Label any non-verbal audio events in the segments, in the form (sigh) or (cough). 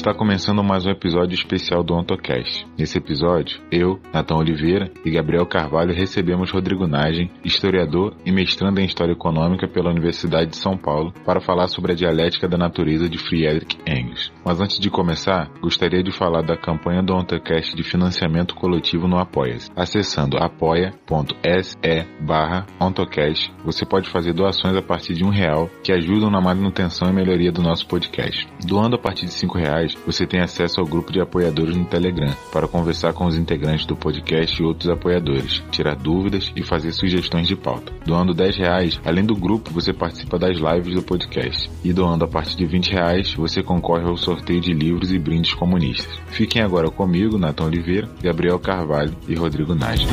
Está começando mais um episódio especial do OntoCast. Nesse episódio, eu, Natão Oliveira e Gabriel Carvalho recebemos Rodrigo Nagem, historiador e mestrando em História Econômica pela Universidade de São Paulo, para falar sobre a dialética da natureza de Friedrich Engels. Mas antes de começar, gostaria de falar da campanha do OntoCast de financiamento coletivo no Apoia-se. Acessando apoia.se barra OntoCast, você pode fazer doações a partir de um real que ajudam na manutenção e melhoria do nosso podcast. Doando a partir de cinco reais, você tem acesso ao grupo de apoiadores no Telegram para conversar com os integrantes do podcast e outros apoiadores, tirar dúvidas e fazer sugestões de pauta. Doando 10 reais, além do grupo, você participa das lives do podcast. E doando a partir de 20 reais, você concorre ao sorteio de livros e brindes comunistas. Fiquem agora comigo, Natão Oliveira, Gabriel Carvalho e Rodrigo Nage.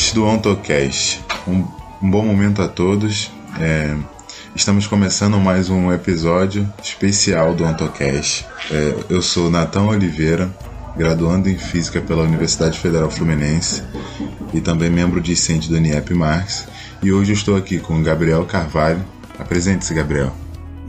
Ouvintes do OntoCast. Um, um bom momento a todos. É, estamos começando mais um episódio especial do OntoCast. É, eu sou Natão Oliveira, graduando em Física pela Universidade Federal Fluminense e também membro discente do INEP Marx. E hoje estou aqui com Gabriel Carvalho. Apresente-se, Gabriel.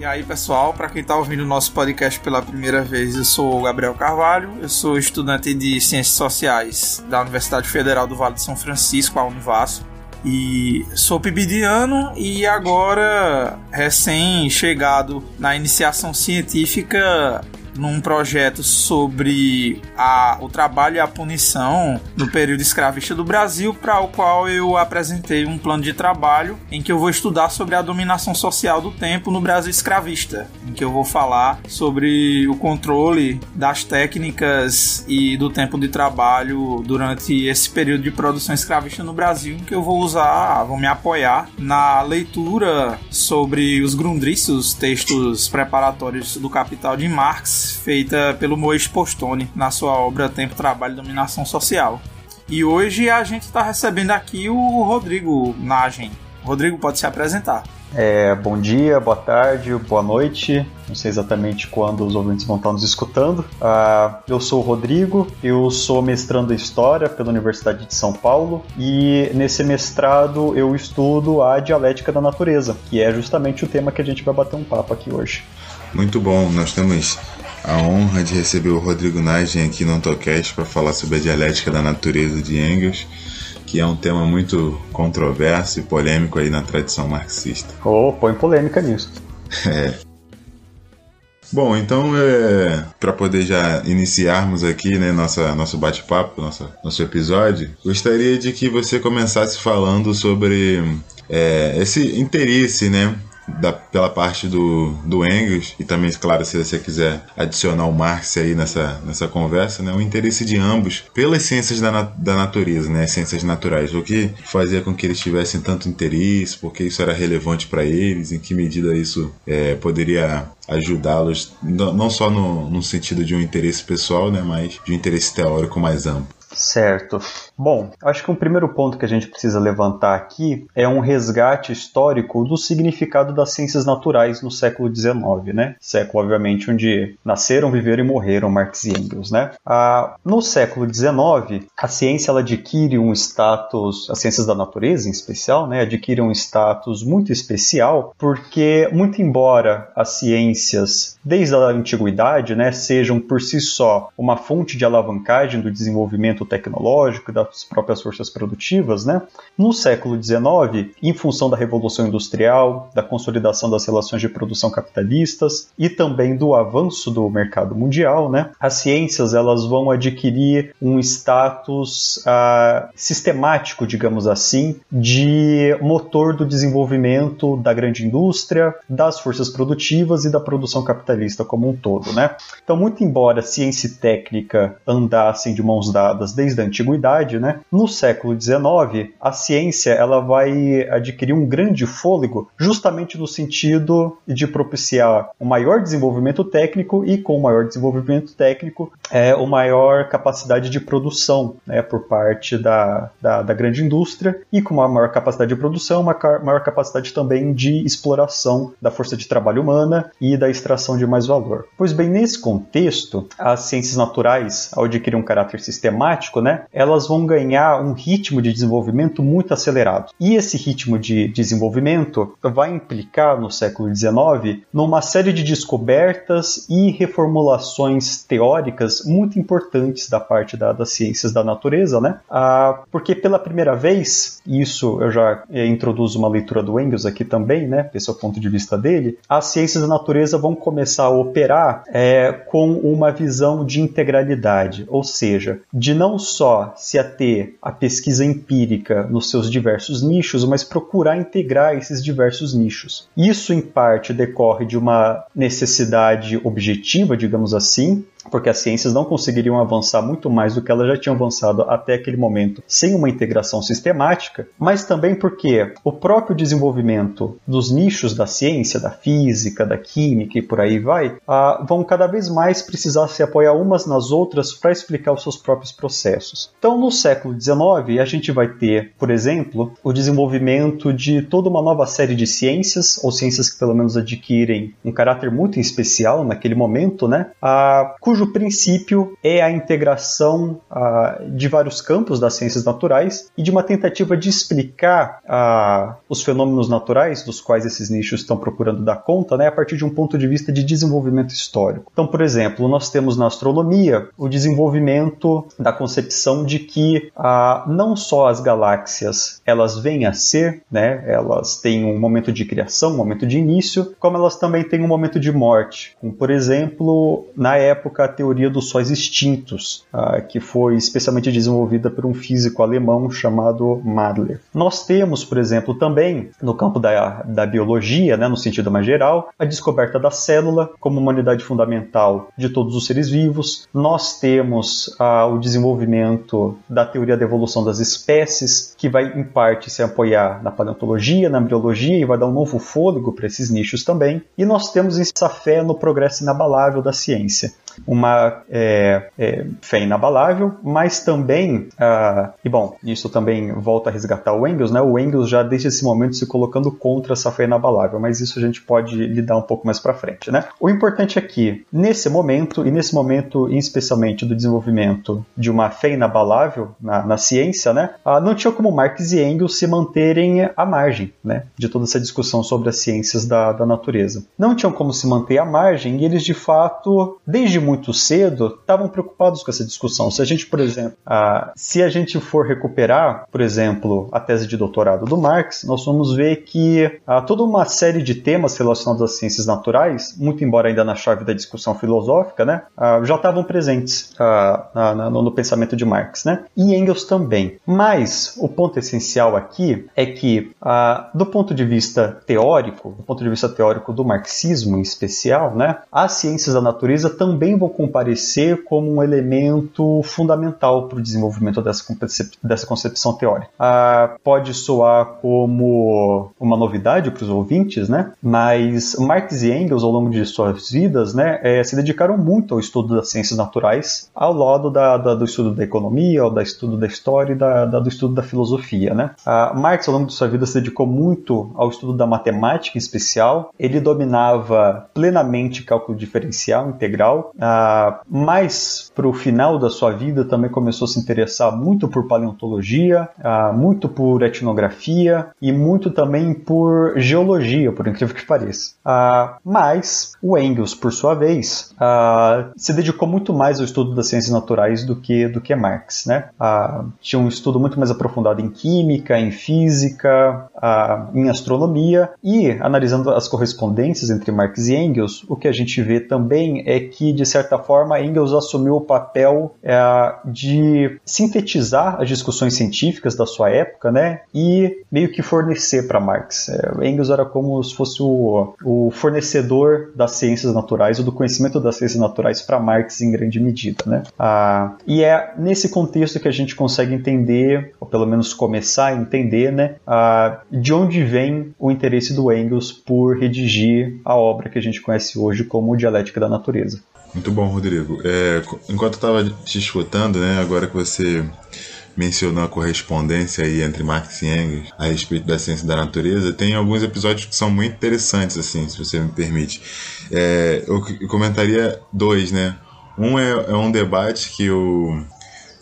E aí, pessoal, para quem está ouvindo o nosso podcast pela primeira vez, eu sou o Gabriel Carvalho, eu sou estudante de Ciências Sociais da Universidade Federal do Vale de São Francisco, a Univasso, e sou pibidiano e agora recém-chegado na iniciação científica num projeto sobre a, o trabalho e a punição no período escravista do Brasil, para o qual eu apresentei um plano de trabalho em que eu vou estudar sobre a dominação social do tempo no Brasil escravista, em que eu vou falar sobre o controle das técnicas e do tempo de trabalho durante esse período de produção escravista no Brasil, em que eu vou usar, vou me apoiar na leitura sobre os Grundrisse, textos preparatórios do Capital de Marx, feita pelo Mois Postone na sua obra Tempo, Trabalho e Dominação Social. E hoje a gente está recebendo aqui o Rodrigo Nagem. Rodrigo, pode se apresentar. É, bom dia, boa tarde, boa noite. Não sei exatamente quando os ouvintes vão estar nos escutando. Uh, eu sou o Rodrigo, eu sou mestrando em História pela Universidade de São Paulo e nesse mestrado eu estudo a dialética da natureza, que é justamente o tema que a gente vai bater um papo aqui hoje. Muito bom, nós temos a honra de receber o Rodrigo Nagem aqui no Antocast para falar sobre a dialética da natureza de Engels, que é um tema muito controverso e polêmico aí na tradição marxista. Oh, põe polêmica nisso. (laughs) É. Bom, então, é, para poder já iniciarmos aqui né, nossa, nosso bate-papo, nosso, nosso episódio, gostaria de que você começasse falando sobre é, esse interesse né, da, pela parte do, do Engels, e também, claro, se você quiser adicionar o Marx aí nessa, nessa conversa, né, o interesse de ambos pelas ciências da, da natureza, né, as ciências naturais, o que fazia com que eles tivessem tanto interesse, porque isso era relevante para eles, em que medida isso é, poderia ajudá-los, não só no, no sentido de um interesse pessoal, né, mas de um interesse teórico mais amplo. Certo. Bom, acho que um primeiro ponto que a gente precisa levantar aqui é um resgate histórico do significado das ciências naturais no século XIX, né? Século, obviamente, onde nasceram, viveram e morreram Marx e Engels, né? Ah, no século XIX, a ciência ela adquire um status, as ciências da natureza em especial, né? Adquire um status muito especial porque, muito embora as ciências, desde a antiguidade, né, sejam por si só uma fonte de alavancagem do desenvolvimento tecnológico e das próprias forças produtivas, né? No século XIX, em função da revolução industrial, da consolidação das relações de produção capitalistas e também do avanço do mercado mundial, né? As ciências elas vão adquirir um status ah, sistemático, digamos assim, de motor do desenvolvimento da grande indústria, das forças produtivas e da produção capitalista como um todo, né? Então, muito embora ciência e técnica andassem de mãos dadas desde a antiguidade, né? No século XIX, a ciência ela vai adquirir um grande fôlego, justamente no sentido de propiciar um maior desenvolvimento técnico e com o maior desenvolvimento técnico é uma maior capacidade de produção, né, por parte da, da, da grande indústria e com uma maior capacidade de produção, uma maior capacidade também de exploração da força de trabalho humana e da extração de mais valor. Pois bem, nesse contexto, as ciências naturais, ao adquirir um caráter sistemático, né, elas vão ganhar um ritmo de desenvolvimento muito acelerado. E esse ritmo de desenvolvimento vai implicar no século XIX numa série de descobertas e reformulações teóricas muito importantes da parte da, das ciências da natureza, né? Ah, porque pela primeira vez, isso eu já eh, introduzo uma leitura do Engels aqui também, né? Esse é o ponto de vista dele. As ciências da natureza vão começar a operar é, com uma visão de integralidade, ou seja, de não só se ater à pesquisa empírica nos seus diversos nichos, mas procurar integrar esses diversos nichos. Isso, em parte, decorre de uma necessidade objetiva, digamos assim, porque as ciências não conseguiriam avançar muito mais do que elas já tinham avançado até aquele momento sem uma integração sistemática, mas também porque o próprio desenvolvimento dos nichos da ciência, da física, da química e por aí vai, ah, vão cada vez mais precisar se apoiar umas nas outras para explicar os seus próprios processos. Então, no século XIX, a gente vai ter, por exemplo, o desenvolvimento de toda uma nova série de ciências, ou ciências que pelo menos adquirem um caráter muito especial naquele momento, né? Ah, cujo princípio é a integração uh, de vários campos das ciências naturais e de uma tentativa de explicar uh, os fenômenos naturais dos quais esses nichos estão procurando dar conta, né, a partir de um ponto de vista de desenvolvimento histórico. Então, por exemplo, nós temos na astronomia o desenvolvimento da concepção de que uh, não só as galáxias elas vêm a ser, né, elas têm um momento de criação, um momento de início, como elas também têm um momento de morte. Como, por exemplo, na época a teoria dos sóis extintos, uh, que foi especialmente desenvolvida por um físico alemão chamado Madler. Nós temos, por exemplo, também no campo da, da biologia, né, no sentido mais geral, a descoberta da célula como uma unidade fundamental de todos os seres vivos. Nós temos uh, o desenvolvimento da teoria da evolução das espécies, que vai em parte se apoiar na paleontologia, na embriologia e vai dar um novo fôlego para esses nichos também. E nós temos essa fé no progresso inabalável da ciência uma é, é, fé inabalável, mas também, ah, e bom, isso também volta a resgatar o Engels, né? O Engels já desde esse momento se colocando contra essa fé inabalável, mas isso a gente pode lidar um pouco mais para frente, né? O importante é que nesse momento e nesse momento, especialmente do desenvolvimento de uma fé inabalável na, na ciência, né? Ah, não tinha como Marx e Engels se manterem à margem, né? De toda essa discussão sobre as ciências da, da natureza. Não tinham como se manter à margem e eles de fato, desde muito cedo estavam preocupados com essa discussão. Se a gente, por exemplo, ah, se a gente for recuperar, por exemplo, a tese de doutorado do Marx, nós vamos ver que ah, toda uma série de temas relacionados às ciências naturais, muito embora ainda na chave da discussão filosófica, né, ah, já estavam presentes na, no pensamento de Marx, né, e Engels também. Mas o ponto essencial aqui é que, do ponto de vista teórico, do ponto de vista teórico do marxismo em especial, né, as ciências da natureza também também vão comparecer como um elemento fundamental para o desenvolvimento dessa, concep dessa concepção teórica. Ah, pode soar como uma novidade para os ouvintes, né? mas Marx e Engels, ao longo de suas vidas, né, é, se dedicaram muito ao estudo das ciências naturais, ao lado da, da, do estudo da economia, ao do estudo da história e da, do estudo da filosofia. Né? Ah, Marx, ao longo de sua vida, se dedicou muito ao estudo da matemática em especial. Ele dominava plenamente cálculo diferencial integral, ah, mais para o final da sua vida também começou a se interessar muito por paleontologia, ah, muito por etnografia e muito também por geologia, por incrível que pareça. Ah, mas o Engels, por sua vez, se dedicou muito mais ao estudo das ciências naturais do que do que Marx, né? Tinha um estudo muito mais aprofundado em química, em física, em astronomia e analisando as correspondências entre Marx e Engels, o que a gente vê também é que de certa forma, Engels assumiu o papel é, de sintetizar as discussões científicas da sua época, né, e meio que fornecer para Marx. É, Engels era como se fosse o, o fornecedor das ciências naturais ou do conhecimento das ciências naturais para Marx em grande medida, né. Ah, e é nesse contexto que a gente consegue entender, ou pelo menos começar a entender, né, ah, de onde vem o interesse do Engels por redigir a obra que a gente conhece hoje como Dialética da Natureza. Muito bom, Rodrigo. É, enquanto eu estava te escutando, né, agora que você mencionou a correspondência aí entre Marx e Engels a respeito da ciência da natureza, tem alguns episódios que são muito interessantes, assim, se você me permite. É, eu comentaria dois, né? Um é, é um debate que o,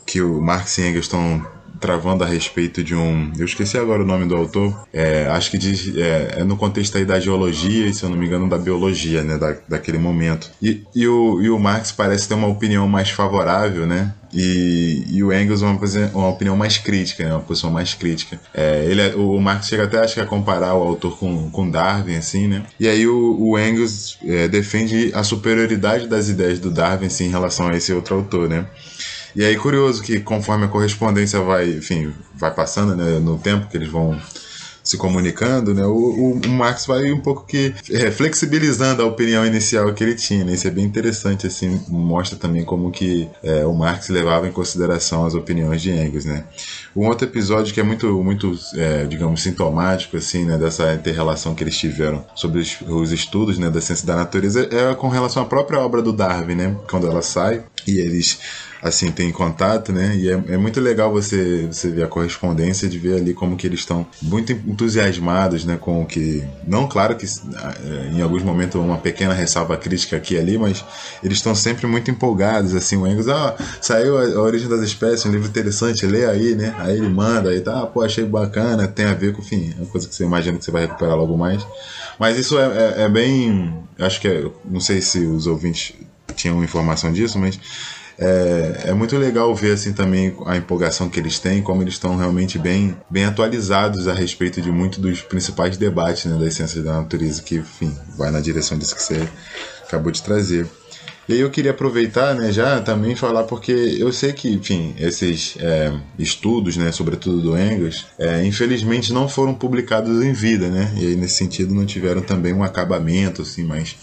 que o Marx e Engels estão travando a respeito de um. Eu esqueci agora o nome do autor. É, acho que diz. É, é, no contexto aí da geologia e, se eu não me engano, da biologia, né? Da, daquele momento. E, e, o, e o Marx parece ter uma opinião mais favorável, né? E, e, o Engels uma, uma opinião mais crítica, né? uma posição mais crítica. É, ele, é, o Marx chega até acho que a comparar o autor com, com Darwin, assim, né? E aí o, o Engels é, defende a superioridade das ideias do Darwin assim, em relação a esse outro autor, né? E aí, curioso que conforme a correspondência vai, enfim, vai passando né, no tempo que eles vão se comunicando, né, o, o, Marx vai um pouco que é, flexibilizando a opinião inicial que ele tinha. Né, isso é bem interessante, assim, mostra também como que é, o Marx levava em consideração as opiniões de Engels, né. Um outro episódio que é muito, muito é, digamos, sintomático, assim, né, dessa inter-relação que eles tiveram sobre os, os, estudos, né, da ciência da natureza é com relação à própria obra do Darwin, né, quando ela sai e eles assim tem contato, né? E é, é, muito legal você, você ver a correspondência de ver ali como que eles estão muito entusiasmados, né? Com o que não, claro que é, em alguns momentos uma pequena ressalva crítica aqui e ali, mas eles estão sempre muito empolgados, assim. O Engels, ah, saiu a, a, origem das espécies, um livro interessante, lê aí, né? Aí ele manda, aí tá, ah, pô, achei bacana, tem a ver com, enfim, é uma coisa que você imagina que você vai recuperar logo mais. Mas isso é, é, é bem, acho que é, não sei se os ouvintes tinham informação disso, mas é, é muito legal ver assim também a empolgação que eles têm, como eles estão realmente bem, bem atualizados a respeito de muito dos principais debates né, das ciências da natureza, que enfim, vai na direção disso que você acabou de trazer. E aí eu queria aproveitar, né, já também falar porque eu sei que, enfim, esses é, estudos, né, sobretudo do Engels, é, infelizmente não foram publicados em vida, né, e aí nesse sentido não tiveram também um acabamento, assim, mais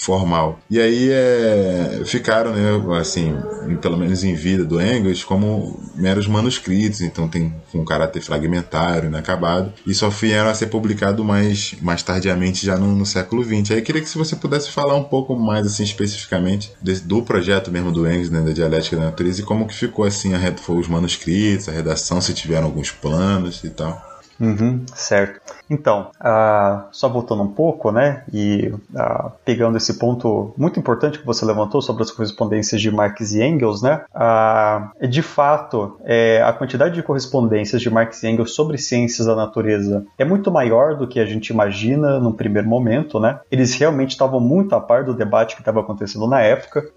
formal. E aí é, ficaram, né, assim, pelo menos em vida do Engels, como meros manuscritos, então tem um caráter fragmentário, inacabado, e só vieram a ser publicado mais, mais tardiamente, já no, no século XX. Aí eu queria que se você pudesse falar um pouco mais, assim, especificamente do projeto mesmo do Engels, né, da Dialética da Natureza, e como que ficou, assim, a, foi os manuscritos, a redação, se tiveram alguns planos e tal. Uhum, certo. Então, uh, só voltando um pouco, né, e uh, pegando esse ponto muito importante que você levantou sobre as correspondências de Marx e Engels, né, uh, de fato, é, a quantidade de correspondências de Marx e Engels sobre ciências da natureza é muito maior do que a gente imagina num primeiro momento, né. Eles realmente estavam muito a par do debate que estava acontecendo na época,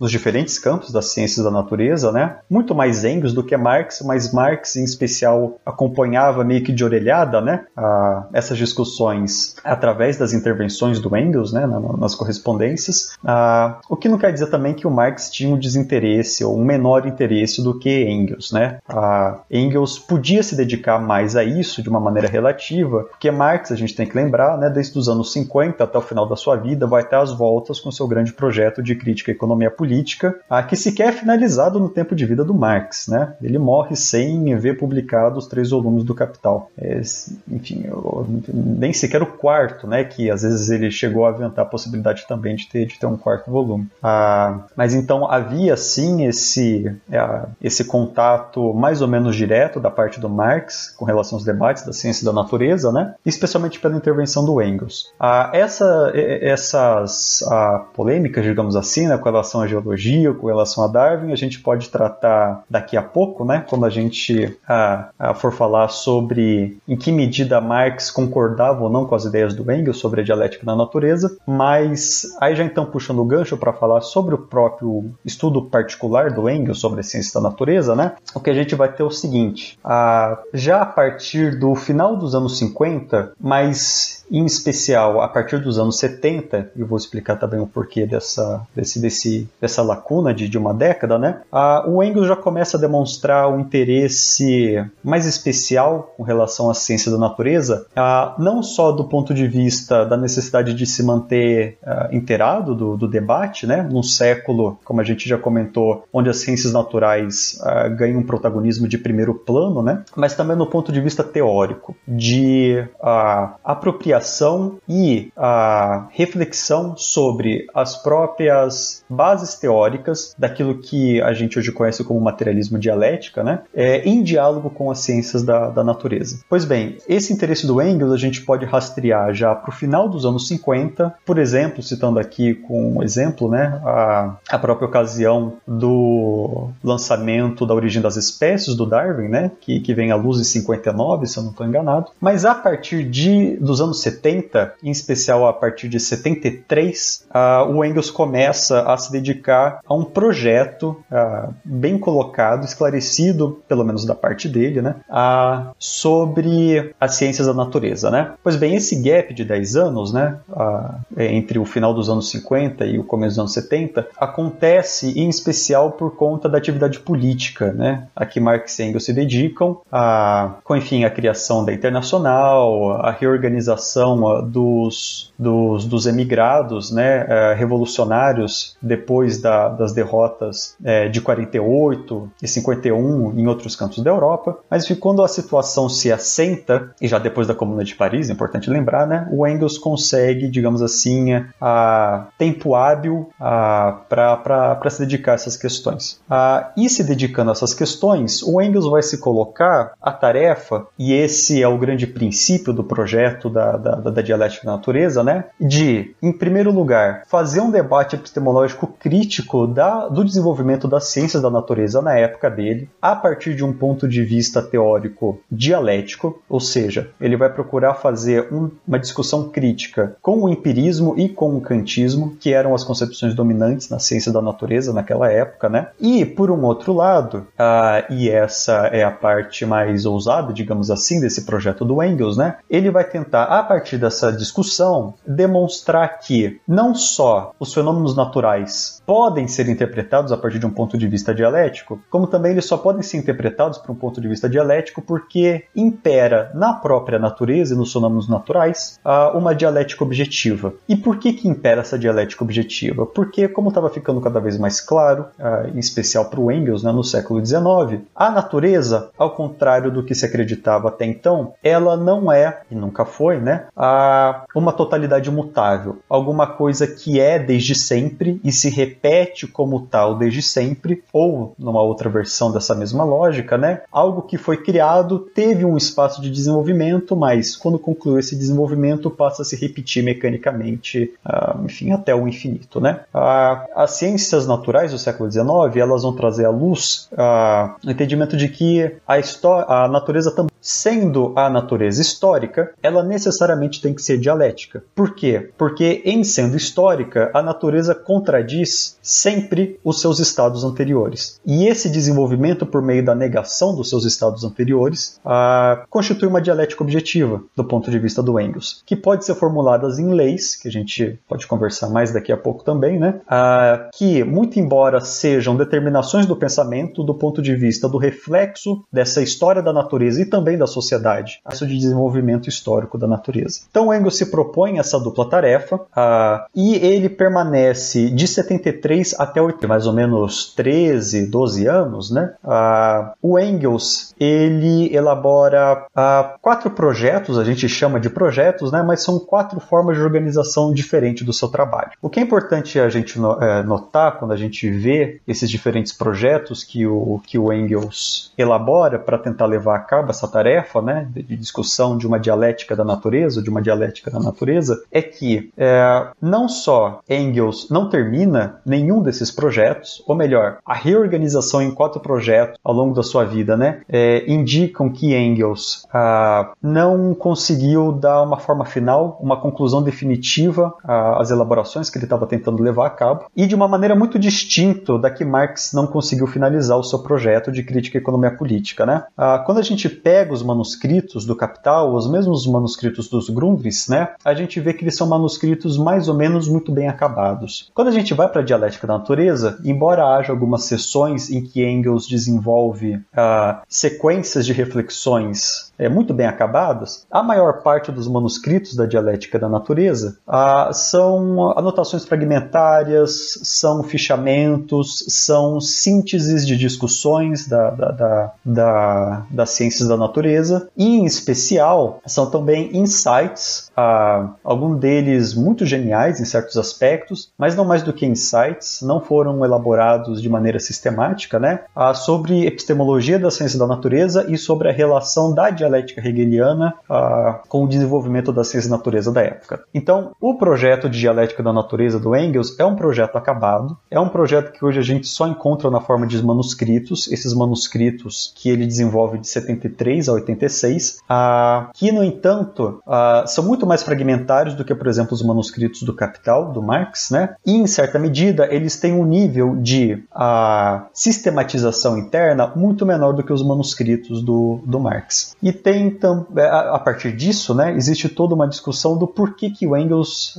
nos diferentes campos das ciências da natureza, né, muito mais Engels do que Marx, mas Marx em especial acompanhava meio que de orelhada, né, essas discussões através das intervenções do Engels, né, nas correspondências, a, o que não quer dizer também que o Marx tinha um desinteresse ou um menor interesse do que Engels, né. A Engels podia se dedicar mais a isso de uma maneira relativa, porque Marx, a gente tem que lembrar, né, desde os anos 50 até o final da sua vida, vai ter as voltas com seu grande projeto de crítica à economia política, a, que sequer é finalizado no tempo de vida do Marx, né. Ele morre sem ver publicados os três volumes do Capital. É, enfim, nem sequer o quarto, né? Que às vezes ele chegou a aventar a possibilidade também de ter, de ter um quarto volume. Ah, mas então havia sim esse, é, esse contato mais ou menos direto da parte do Marx com relação aos debates da ciência da natureza, né? Especialmente pela intervenção do Engels. Ah, essa, essas ah, polêmicas, digamos assim, né, com relação à geologia, com relação a Darwin, a gente pode tratar daqui a pouco, né? Quando a gente ah, ah, for falar sobre em que medida Marx concordava ou não com as ideias do Engels sobre a dialética da natureza, mas aí já então puxando o gancho para falar sobre o próprio estudo particular do Engels sobre a ciência da natureza, né? O que a gente vai ter é o seguinte: a, já a partir do final dos anos 50, mas em especial a partir dos anos 70, e vou explicar também o porquê dessa, desse, desse, dessa lacuna de, de uma década, né? Ah, o Engels já começa a demonstrar um interesse mais especial com relação à ciência da natureza, ah, não só do ponto de vista da necessidade de se manter ah, inteirado do, do, debate, né? Num século, como a gente já comentou, onde as ciências naturais ah, ganham um protagonismo de primeiro plano, né? Mas também no ponto de vista teórico, de uh, apropriação e a reflexão sobre as próprias bases teóricas daquilo que a gente hoje conhece como materialismo dialética, né? É, em diálogo com as ciências da, da natureza. Pois bem, esse interesse do Engels a gente pode rastrear já para o final dos anos 50, por exemplo, citando aqui com um exemplo, né, a, a própria ocasião do lançamento da origem das espécies do Darwin, né, que, que vem à luz em 59, se eu não estou enganado. Mas a partir de, dos anos 70, em especial a partir de 73, uh, o Engels começa a se dedicar a um projeto uh, bem colocado, esclarecido, pelo menos da parte dele, né, uh, sobre as ciências da natureza. Né? Pois bem, esse gap de 10 anos, né, entre o final dos anos 50 e o começo dos anos 70, acontece em especial por conta da atividade política, né, a que Marx e Engels se dedicam, com enfim a criação da Internacional, a reorganização dos, dos, dos emigrados né, é, revolucionários depois da, das derrotas é, de 48 e 51 em outros cantos da Europa. Mas quando a situação se assenta, e já depois da Comuna de Paris, é importante lembrar, né, o Engels consegue, digamos assim, a tempo hábil para se dedicar a essas questões. A, e se dedicando a essas questões, o Engels vai se colocar a tarefa, e esse é o grande princípio do projeto da, da, da dialética da natureza, né? De, em primeiro lugar, fazer um debate epistemológico crítico da, do desenvolvimento das ciências da natureza na época dele, a partir de um ponto de vista teórico dialético, ou seja, ele vai procurar fazer um, uma discussão crítica com o empirismo e com o kantismo, que eram as concepções dominantes na ciência da natureza naquela época, né? E, por um outro lado, ah, e essa é a parte mais ousada, digamos assim, desse projeto do Engels, né? Ele vai tentar, a partir dessa discussão, demonstrar que não só os fenômenos naturais podem ser interpretados a partir de um ponto de vista dialético, como também eles só podem ser interpretados por um ponto de vista dialético porque impera na própria natureza e nos fenômenos naturais uma dialética objetiva. E por que que impera essa dialética objetiva? Porque, como estava ficando cada vez mais claro, em especial para o Engels, né, no século XIX, a natureza, ao contrário do que se acreditava até então, ela não é, e nunca foi, né, a, uma totalidade mutável. Alguma coisa que é desde sempre e se repete como tal desde sempre, ou numa outra versão dessa mesma lógica, né, algo que foi criado, teve um espaço de desenvolvimento, mas quando concluiu esse desenvolvimento passa a se repetir mecanicamente, uh, enfim, até o infinito, né. Uh, as ciências naturais do século XIX, elas vão trazer à luz uh, o entendimento de que a, a natureza também Sendo a natureza histórica, ela necessariamente tem que ser dialética. Por quê? Porque, em sendo histórica, a natureza contradiz sempre os seus estados anteriores. E esse desenvolvimento, por meio da negação dos seus estados anteriores, ah, constitui uma dialética objetiva, do ponto de vista do Engels, que pode ser formulada em leis, que a gente pode conversar mais daqui a pouco também, né? Ah, que, muito embora sejam determinações do pensamento, do ponto de vista do reflexo dessa história da natureza e também também da sociedade, isso de desenvolvimento histórico da natureza. Então Engels se propõe essa dupla tarefa uh, e ele permanece de 73 até 8, mais ou menos 13, 12 anos, né? Uh, o Engels ele elabora uh, quatro projetos, a gente chama de projetos, né? Mas são quatro formas de organização diferente do seu trabalho. O que é importante a gente eh, notar quando a gente vê esses diferentes projetos que o, que o Engels elabora para tentar levar a cabo essa tarefa tarefa né, de discussão de uma dialética da natureza, de uma dialética da natureza, é que é, não só Engels não termina nenhum desses projetos, ou melhor, a reorganização em quatro projetos ao longo da sua vida, né, é, indicam que Engels ah, não conseguiu dar uma forma final, uma conclusão definitiva às elaborações que ele estava tentando levar a cabo, e de uma maneira muito distinta da que Marx não conseguiu finalizar o seu projeto de crítica à economia política. Né? Ah, quando a gente pega pega os manuscritos do Capital, os mesmos manuscritos dos Grundrisse, né, a gente vê que eles são manuscritos mais ou menos muito bem acabados. Quando a gente vai para a dialética da natureza, embora haja algumas sessões em que Engels desenvolve uh, sequências de reflexões é, muito bem acabadas, a maior parte dos manuscritos da dialética da natureza uh, são anotações fragmentárias, são fichamentos, são sínteses de discussões da, da, da, da, das ciências da natureza e, em especial, são também insights, uh, alguns deles muito geniais em certos aspectos, mas não mais do que insights, não foram elaborados de maneira sistemática, né, uh, sobre epistemologia da ciência da natureza e sobre a relação da dialética hegeliana uh, com o desenvolvimento da ciência da natureza da época. Então, o projeto de dialética da natureza do Engels é um projeto acabado, é um projeto que hoje a gente só encontra na forma de manuscritos, esses manuscritos que ele desenvolve de 73 a 86, uh, que, no entanto, uh, são muito mais fragmentários do que, por exemplo, os manuscritos do Capital, do Marx, né? e, em certa medida, eles têm um nível de sistematização interna muito menor do que os manuscritos do, do Marx. E tem, é, a partir disso, né, existe toda uma discussão do porquê que o Engels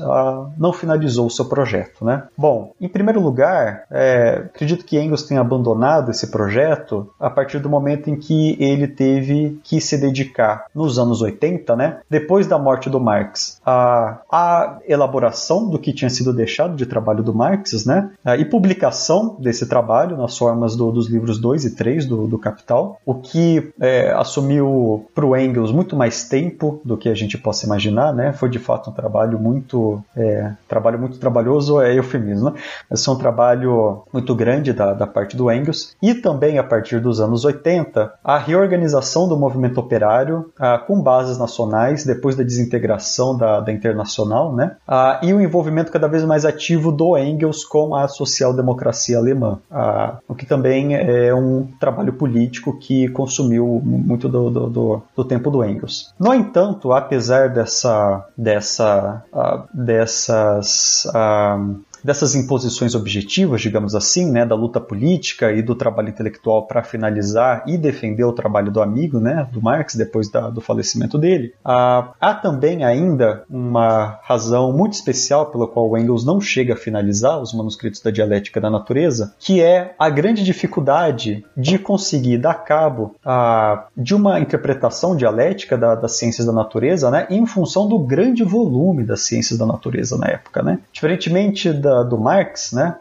não finalizou o seu projeto. Né? Bom, em primeiro lugar, é, acredito que Engels tenha abandonado esse projeto a partir do momento em que ele teve que se dedicar, nos anos 80, né, depois da morte do Marx, a, a elaboração do que tinha sido deixado de trabalho do Marx né, e publicação desse trabalho nas formas do, dos livros 2 e 3 do, do Capital, o que é, assumiu para o Engels muito mais tempo do que a gente possa imaginar, né? Foi de fato um trabalho muito é, trabalho muito trabalhoso, é eufemismo, né? Mas foi um trabalho muito grande da, da parte do Engels e também a partir dos anos 80 a reorganização do movimento operário ah, com bases nacionais depois da desintegração da, da internacional, né? Ah, e o envolvimento cada vez mais ativo do Engels com a social-democracia alemã, ah, o que também é um trabalho político que consumiu muito do, do, do, do tempo do Engels. No entanto, apesar dessa, dessa, uh, dessas uh, dessas imposições objetivas, digamos assim, né, da luta política e do trabalho intelectual para finalizar e defender o trabalho do amigo, né, do Marx, depois da, do falecimento dele. Ah, há também ainda uma razão muito especial pela qual Engels não chega a finalizar os manuscritos da dialética da natureza, que é a grande dificuldade de conseguir dar cabo ah, de uma interpretação dialética da, das ciências da natureza, né, em função do grande volume das ciências da natureza na época, né. Diferentemente da da, do Marx, né,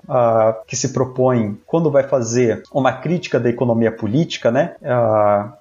que se propõe, quando vai fazer uma crítica da economia política, né,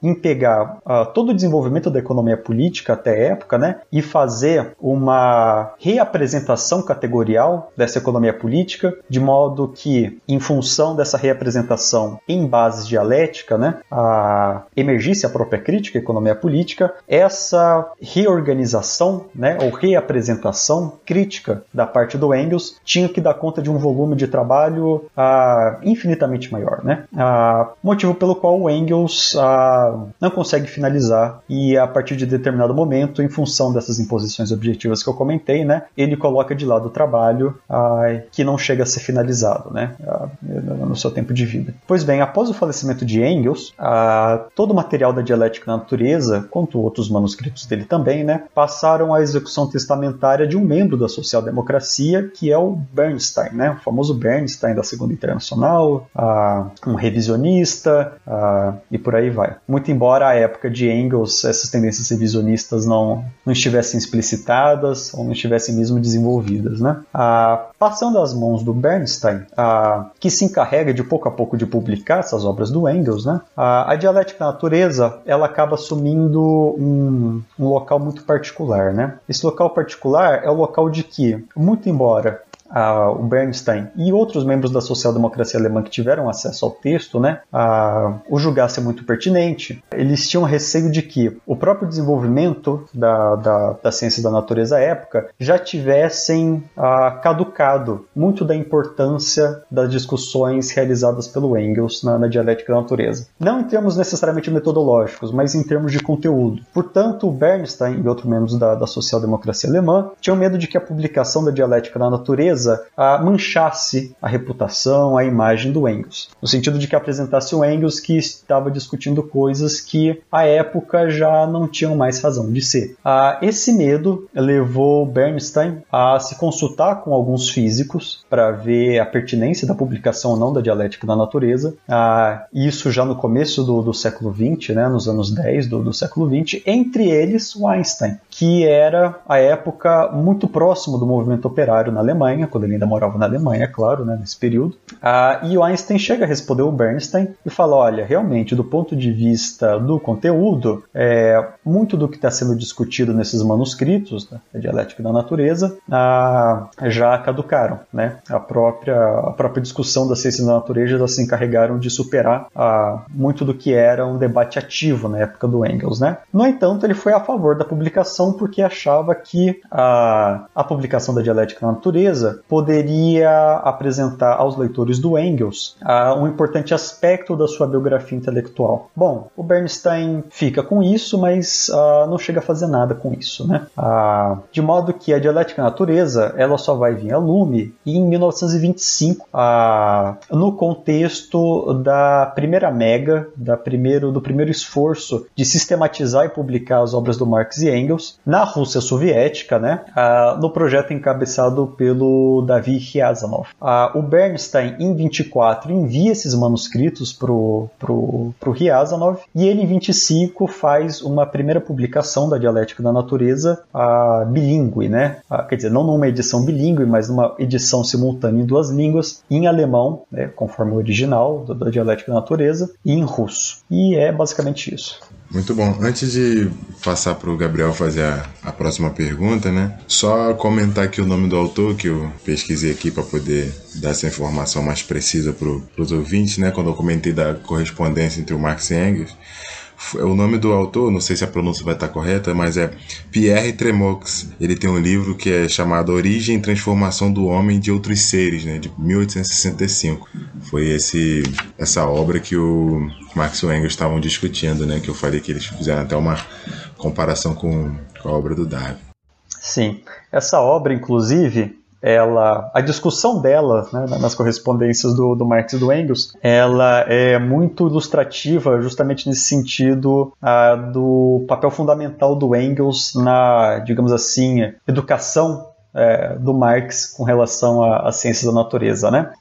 em pegar todo o desenvolvimento da economia política até a época né, e fazer uma reapresentação categorial dessa economia política, de modo que, em função dessa reapresentação em bases dialética, né, a, emergisse a própria crítica à economia política, essa reorganização né, ou reapresentação crítica da parte do Engels tinha que que dá conta de um volume de trabalho ah, infinitamente maior, né? Ah, motivo pelo qual o Engels ah, não consegue finalizar e a partir de determinado momento, em função dessas imposições objetivas que eu comentei, né, ele coloca de lado o trabalho ah, que não chega a ser finalizado, né, ah, no seu tempo de vida. Pois bem, após o falecimento de Engels, ah, todo o material da dialética da natureza, quanto outros manuscritos dele também, né, passaram à execução testamentária de um membro da social-democracia, que é o Bernstein, né? o famoso Bernstein da Segunda Internacional, uh, um revisionista uh, e por aí vai. Muito embora a época de Engels essas tendências revisionistas não, não estivessem explicitadas ou não estivessem mesmo desenvolvidas. Né? Uh, passando às mãos do Bernstein, que se encarrega de pouco a pouco de publicar essas obras do Engels, né? a dialética da natureza ela acaba assumindo um, um local muito particular. Né? Esse local particular é o local de que, muito embora uh, o Bernstein e outros membros da social-democracia alemã que tiveram acesso ao texto, né, uh, o julgasse muito pertinente. Eles tinham receio de que o próprio desenvolvimento da, da, da ciência da natureza à época já tivessem uh, caducado muito da importância das discussões realizadas pelo Engels na, na dialética da natureza. Não em termos necessariamente metodológicos, mas em termos de conteúdo. Portanto, o Bernstein e outros membros da, da social-democracia alemã tinham medo de que a publicação da dialética da natureza natureza uh, manchasse a reputação, a imagem do Engels, no sentido de que apresentasse o Engels que estava discutindo coisas que à época já não tinham mais razão de ser. Uh, esse medo levou Bernstein a se consultar com alguns físicos para ver a pertinência da publicação ou não da dialética da natureza. Uh, isso já no começo do, do século XX, né, nos anos 10 do, do século XX, entre eles o Einstein, que era a época muito próximo do movimento operário na Alemanha, quando ele ainda morava na Alemanha, é claro, né, nesse período. Ah, e o Einstein chega a responder o Bernstein e fala: olha, realmente, do ponto de vista do conteúdo, é, muito do que está sendo discutido nesses manuscritos, né, a dialética da natureza, ah, já caducaram. Né? A, própria, a própria discussão das ciências da natureza já se encarregaram de superar ah, muito do que era um debate ativo na época do Engels. Né? No entanto, ele foi a favor da publicação porque achava que a, a publicação da dialética da natureza poderia apresentar aos leitores do Engels uh, um importante aspecto da sua biografia intelectual. Bom, o Bernstein fica com isso, mas uh, não chega a fazer nada com isso, né? Uh, de modo que a dialética da natureza ela só vai vir a lume em 1925, no contexto da primeira mega, da primeiro, do primeiro esforço de sistematizar e publicar as obras do Marx e Engels na Rússia soviética, né? no projeto encabeçado pelo Davi Ryazanov. o Bernstein, em 24, envia esses manuscritos pro, pro, pro Ryazanov e ele, em 25, faz uma primeira publicação da Dialética da Natureza uh, bilíngue, né? Quer dizer, não numa edição bilíngue, mas numa edição simultânea em duas línguas, em alemão, né, conforme o original da Dialética da Natureza, e em russo. E é basicamente isso. Muito bom. Antes de passar para o Gabriel fazer a, a, próxima pergunta, né? Só comentar aqui o nome do autor que eu pesquisei aqui para poder dar essa informação mais precisa para os ouvintes, né? Quando eu comentei da correspondência entre o Marx e Engels. O nome do autor, não sei se a pronúncia vai estar correta, mas é Pierre Tremox. Ele tem um livro que é chamado Origem e Transformação do Homem de Outros Seres, né, de 1865. Foi esse, essa obra que o Marx e o Engels estavam discutindo, né, que eu falei que eles fizeram até uma comparação com, com a obra do Darwin. Sim, essa obra, inclusive, ela, a discussão dela né, nas correspondências do, do Marx e do Engels, ela é muito ilustrativa justamente nesse sentido do papel fundamental do Engels na, digamos assim, educação é, do Marx com relação às ciências da natureza. Né?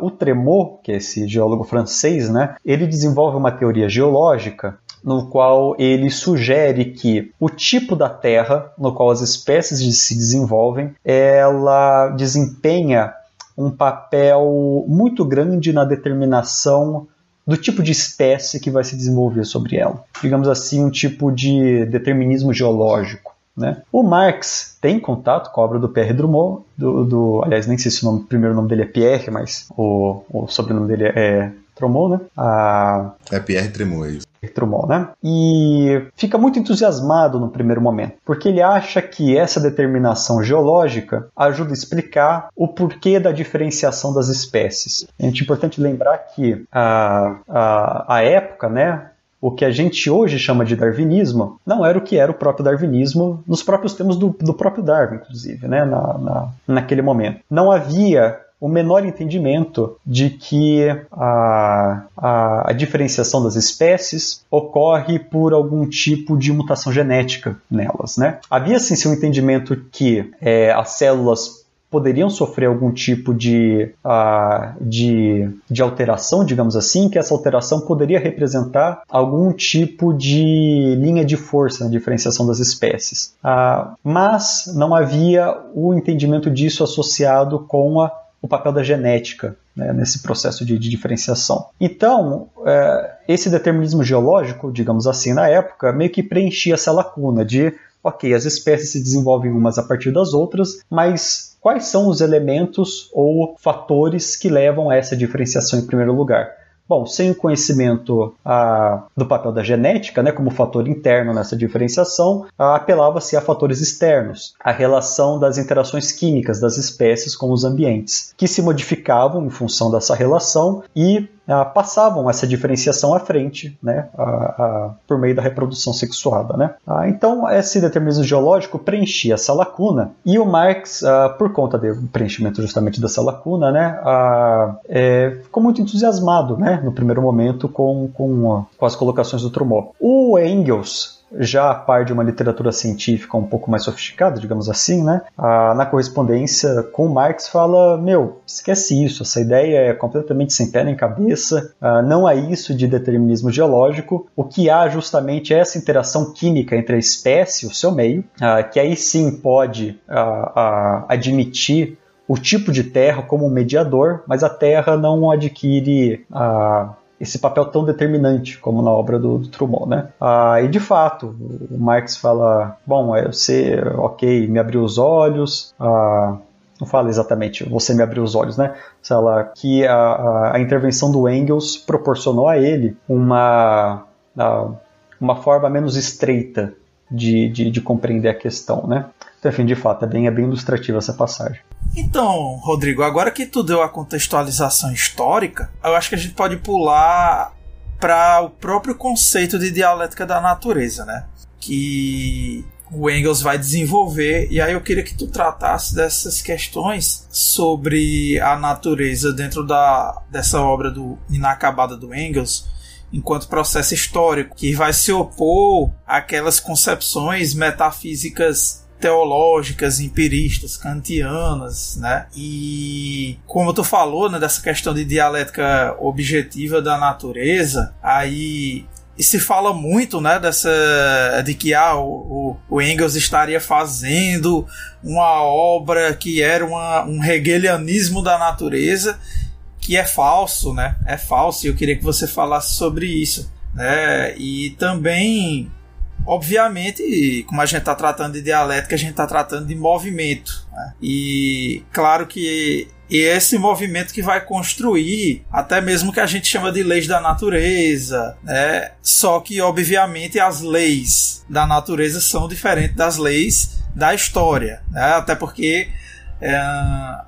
O Tremot, que é esse geólogo francês, né, ele desenvolve uma teoria geológica no qual ele sugere que o tipo da terra no qual as espécies se desenvolvem, ela desempenha um papel muito grande na determinação do tipo de espécie que vai se desenvolver sobre ela. Digamos assim, um tipo de determinismo geológico. Né? O Marx tem contato com a obra do Pierre Drummond, do, do aliás, nem sei se o, nome, o primeiro nome dele é Pierre, mas o, o sobrenome dele é Tromont, né? A... É Pierre Tremont, é isso. Né? E fica muito entusiasmado no primeiro momento, porque ele acha que essa determinação geológica ajuda a explicar o porquê da diferenciação das espécies. É importante lembrar que a, a, a época, né, o que a gente hoje chama de darwinismo não era o que era o próprio darwinismo nos próprios termos do, do próprio Darwin, inclusive, né, na, na, naquele momento. Não havia o menor entendimento de que a, a, a, diferenciação das espécies ocorre por algum tipo de mutação genética nelas. Né? Havia sim um entendimento que é, as células poderiam sofrer algum tipo de, uh, de, de, alteração, digamos assim, que essa alteração poderia representar algum tipo de linha de força na diferenciação das espécies. Uh, mas não havia o entendimento disso associado com a o papel da genética né, nesse processo de, de diferenciação. Então, é, esse determinismo geológico, digamos assim, na época, meio que preenchia essa lacuna de, ok, as espécies se desenvolvem umas a partir das outras, mas quais são os elementos ou fatores que levam a essa diferenciação em primeiro lugar? Bom, sem o conhecimento ah, do papel da genética, né, como fator interno nessa diferenciação, ah, apelava-se a fatores externos, a relação das interações químicas das espécies com os ambientes, que se modificavam em função dessa relação e passavam essa diferenciação à frente, né, a, a, por meio da reprodução sexuada. Né? Ah, então, esse determinismo geológico preenchia essa lacuna e o Marx, ah, por conta do preenchimento justamente dessa lacuna, né, é, ficou muito entusiasmado né, no primeiro momento com, com, com as colocações do Trumó. O Engels já a par de uma literatura científica um pouco mais sofisticada, digamos assim, né? Ah, na correspondência com Marx fala, meu, esquece isso, essa ideia é completamente sem pé nem cabeça, ah, não há isso de determinismo geológico, o que há justamente é essa interação química entre a espécie e o seu meio, ah, que aí sim pode admitir o tipo de terra como um mediador, mas a terra não adquire a esse papel tão determinante como na obra do, do né? Ah, e de fato, o Marx fala, bom, é, você, ok, me abriu os olhos, ah, não fala exatamente você me abriu os olhos, né? Fala que a, a, intervenção do Engels proporcionou a ele uma, a, uma forma menos estreita de, de, de, compreender a questão, né? Enfim, de fato, é bem, é bem ilustrativa essa passagem. Então, Rodrigo, agora que tu deu a contextualização histórica, eu acho que a gente pode pular para o próprio conceito de dialética da natureza, né? Que o Engels vai desenvolver, e aí eu queria que tu tratasse dessas questões sobre a natureza dentro da, dessa obra do inacabada do Engels, enquanto processo histórico, que vai se opor àquelas concepções metafísicas teológicas, empiristas, kantianas, né? E como tu falou, né, dessa questão de dialética objetiva da natureza, aí e se fala muito, né, dessa de que ah, o, o Engels estaria fazendo uma obra que era uma, um hegelianismo da natureza, que é falso, né? É falso. E eu queria que você falasse sobre isso, né? E também Obviamente, como a gente está tratando de dialética, a gente está tratando de movimento. Né? E claro que e esse movimento que vai construir até mesmo que a gente chama de leis da natureza, né? Só que obviamente as leis da natureza são diferentes das leis da história, né? Até porque é,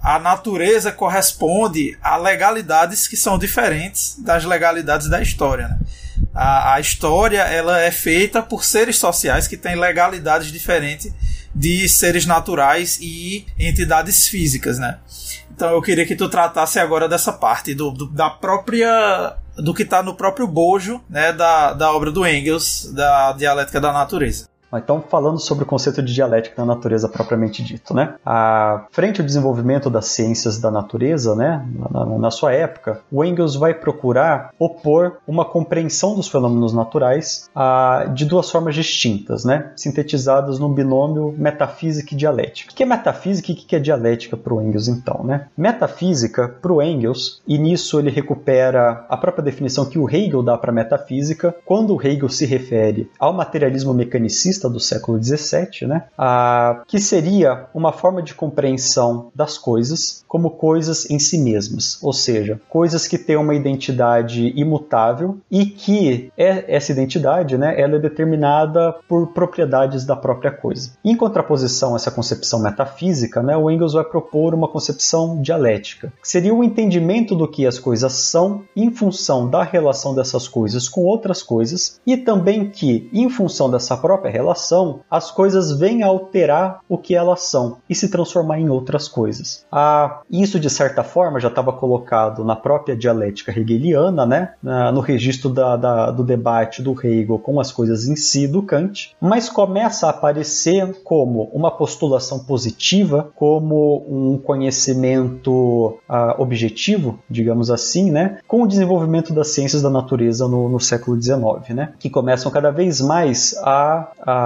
a natureza corresponde a legalidades que são diferentes das legalidades da história. Né? A, a história ela é feita por seres sociais que têm legalidades diferentes de seres naturais e entidades físicas, né? Então eu queria que tu tratasse agora dessa parte do, do da própria do que está no próprio bojo, né, da, da obra do Engels, da dialética da natureza. Então, falando sobre o conceito de dialética da natureza propriamente dito, né? À frente ao desenvolvimento das ciências da natureza, né, na, na, sua época, o Engels vai procurar opor uma compreensão dos fenômenos naturais ah, de duas formas distintas, né, sintetizadas no binômio metafísica e dialética. O que é metafísica e o que é dialética para o Engels, então? Né? Metafísica, para o Engels, e nisso ele recupera a própria definição que o Hegel dá para metafísica, quando o Hegel se refere ao materialismo mecanicista do século XVII, né? Ah, que seria uma forma de compreensão das coisas como coisas em si mesmas, ou seja, coisas que têm uma identidade imutável e que é, essa identidade, né, ela é determinada por propriedades da própria coisa. Em contraposição a essa concepção metafísica, né, o Engels vai propor uma concepção dialética, que seria o entendimento do que as coisas são em função da relação dessas coisas com outras coisas e também que, em função dessa própria relação relação, as coisas vêm a alterar o que elas são e se transformar em outras coisas. Ah, isso, de certa forma, já estava colocado na própria dialética hegeliana, né? no registro da, da, do debate do Hegel com as coisas em si do Kant, mas começa a aparecer como uma postulação positiva, como um conhecimento ah, objetivo, digamos assim, né? com o desenvolvimento das ciências da natureza no, no século XIX, né? que começam cada vez mais a, a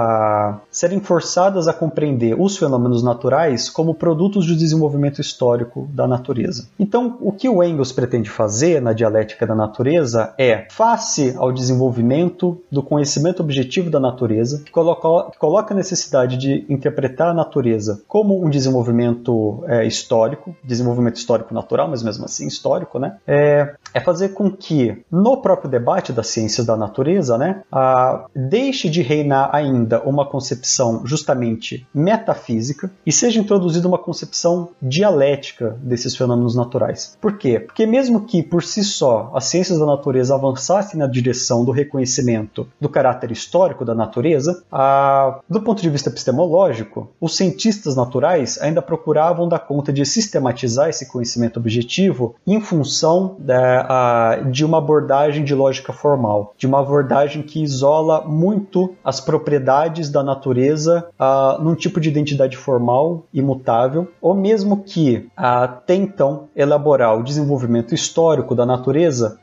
serem forçadas a compreender os fenômenos naturais como produtos do desenvolvimento histórico da natureza. Então, o que o Engels pretende fazer na dialética da natureza é, face ao desenvolvimento do conhecimento objetivo da natureza, que coloca, que coloca a necessidade de interpretar a natureza como um desenvolvimento é, histórico, desenvolvimento histórico natural, mas mesmo assim histórico, né? É, é fazer com que no próprio debate das ciências da natureza, né, a, deixe de reinar ainda uma concepção justamente metafísica e seja introduzida uma concepção dialética desses fenômenos naturais. Por quê? Porque mesmo que por si só as ciências da natureza avançassem na direção do reconhecimento do caráter histórico da natureza, a, do ponto de vista epistemológico, os cientistas naturais ainda procuravam dar conta de sistematizar esse conhecimento objetivo em função da, a, de uma abordagem de lógica formal, de uma abordagem que isola muito as propriedades da natureza a, num tipo de identidade formal imutável, ou mesmo que a, tentam elaborar o desenvolvimento histórico da natureza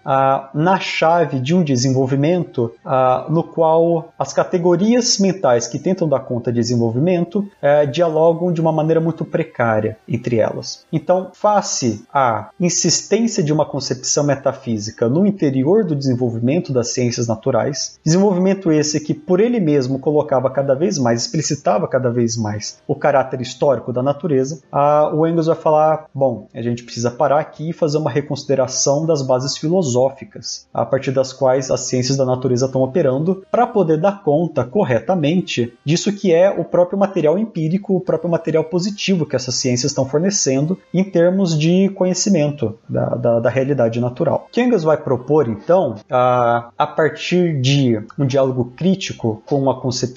na chave de um desenvolvimento no qual as categorias mentais que tentam dar conta de desenvolvimento é, dialogam de uma maneira muito precária entre elas. Então, face à insistência de uma concepção metafísica no interior do desenvolvimento das ciências naturais, desenvolvimento esse que por ele mesmo colocava cada vez mais, explicitava cada vez mais o caráter histórico da natureza, a, o Engels vai falar: bom, a gente precisa parar aqui e fazer uma reconsideração das bases filosóficas, a partir das quais as ciências da natureza estão operando, para poder dar conta corretamente disso que é o próprio material empírico, o próprio material positivo que essas ciências estão fornecendo em termos de conhecimento da, da, da realidade natural. Engels vai propor, então, a, a partir de um diálogo crítico com uma concepção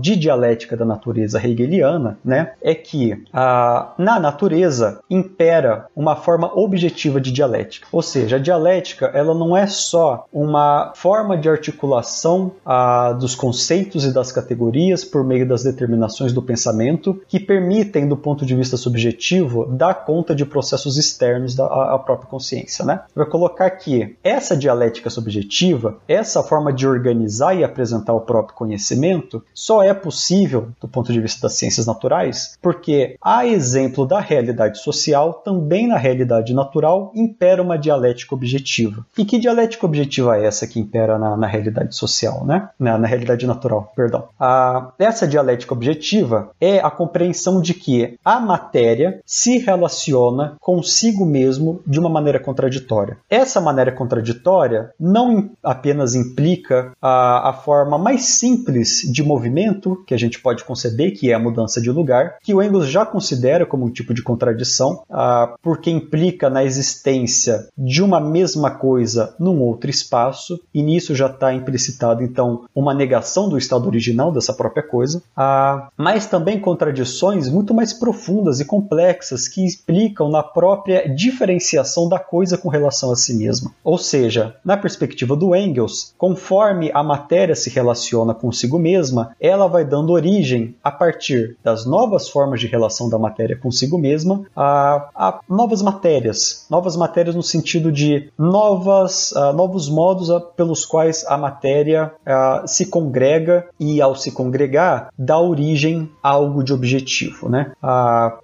de dialética da natureza hegeliana, né, é que a, na natureza impera uma forma objetiva de dialética. Ou seja, a dialética ela não é só uma forma de articulação a, dos conceitos e das categorias por meio das determinações do pensamento que permitem, do ponto de vista subjetivo, dar conta de processos externos da à própria consciência. Né? Vai colocar que essa dialética subjetiva, essa forma de organizar e apresentar o próprio conhecimento, só é possível, do ponto de vista das ciências naturais, porque, a exemplo da realidade social, também na realidade natural impera uma dialética objetiva. E que dialética objetiva é essa que impera na, na realidade social, né? Na, na realidade natural, perdão. A, essa dialética objetiva é a compreensão de que a matéria se relaciona consigo mesmo de uma maneira contraditória. Essa maneira contraditória não apenas implica a, a forma mais simples de movimento que a gente pode conceber, que é a mudança de lugar, que o Engels já considera como um tipo de contradição, a, porque implica na existência de uma mesma coisa num outro espaço, e nisso já está implicitado então uma negação do estado original dessa própria coisa, a, mas também contradições muito mais profundas e complexas que implicam na própria diferenciação da coisa com relação a si mesma. Ou seja, na perspectiva do Engels, conforme a matéria se relaciona consigo mesma, ela vai dando origem, a partir das novas formas de relação da matéria consigo mesma, a, a novas matérias. Novas matérias no sentido de novas, uh, novos modos uh, pelos quais a matéria uh, se congrega e, ao se congregar, dá origem a algo de objetivo. Né?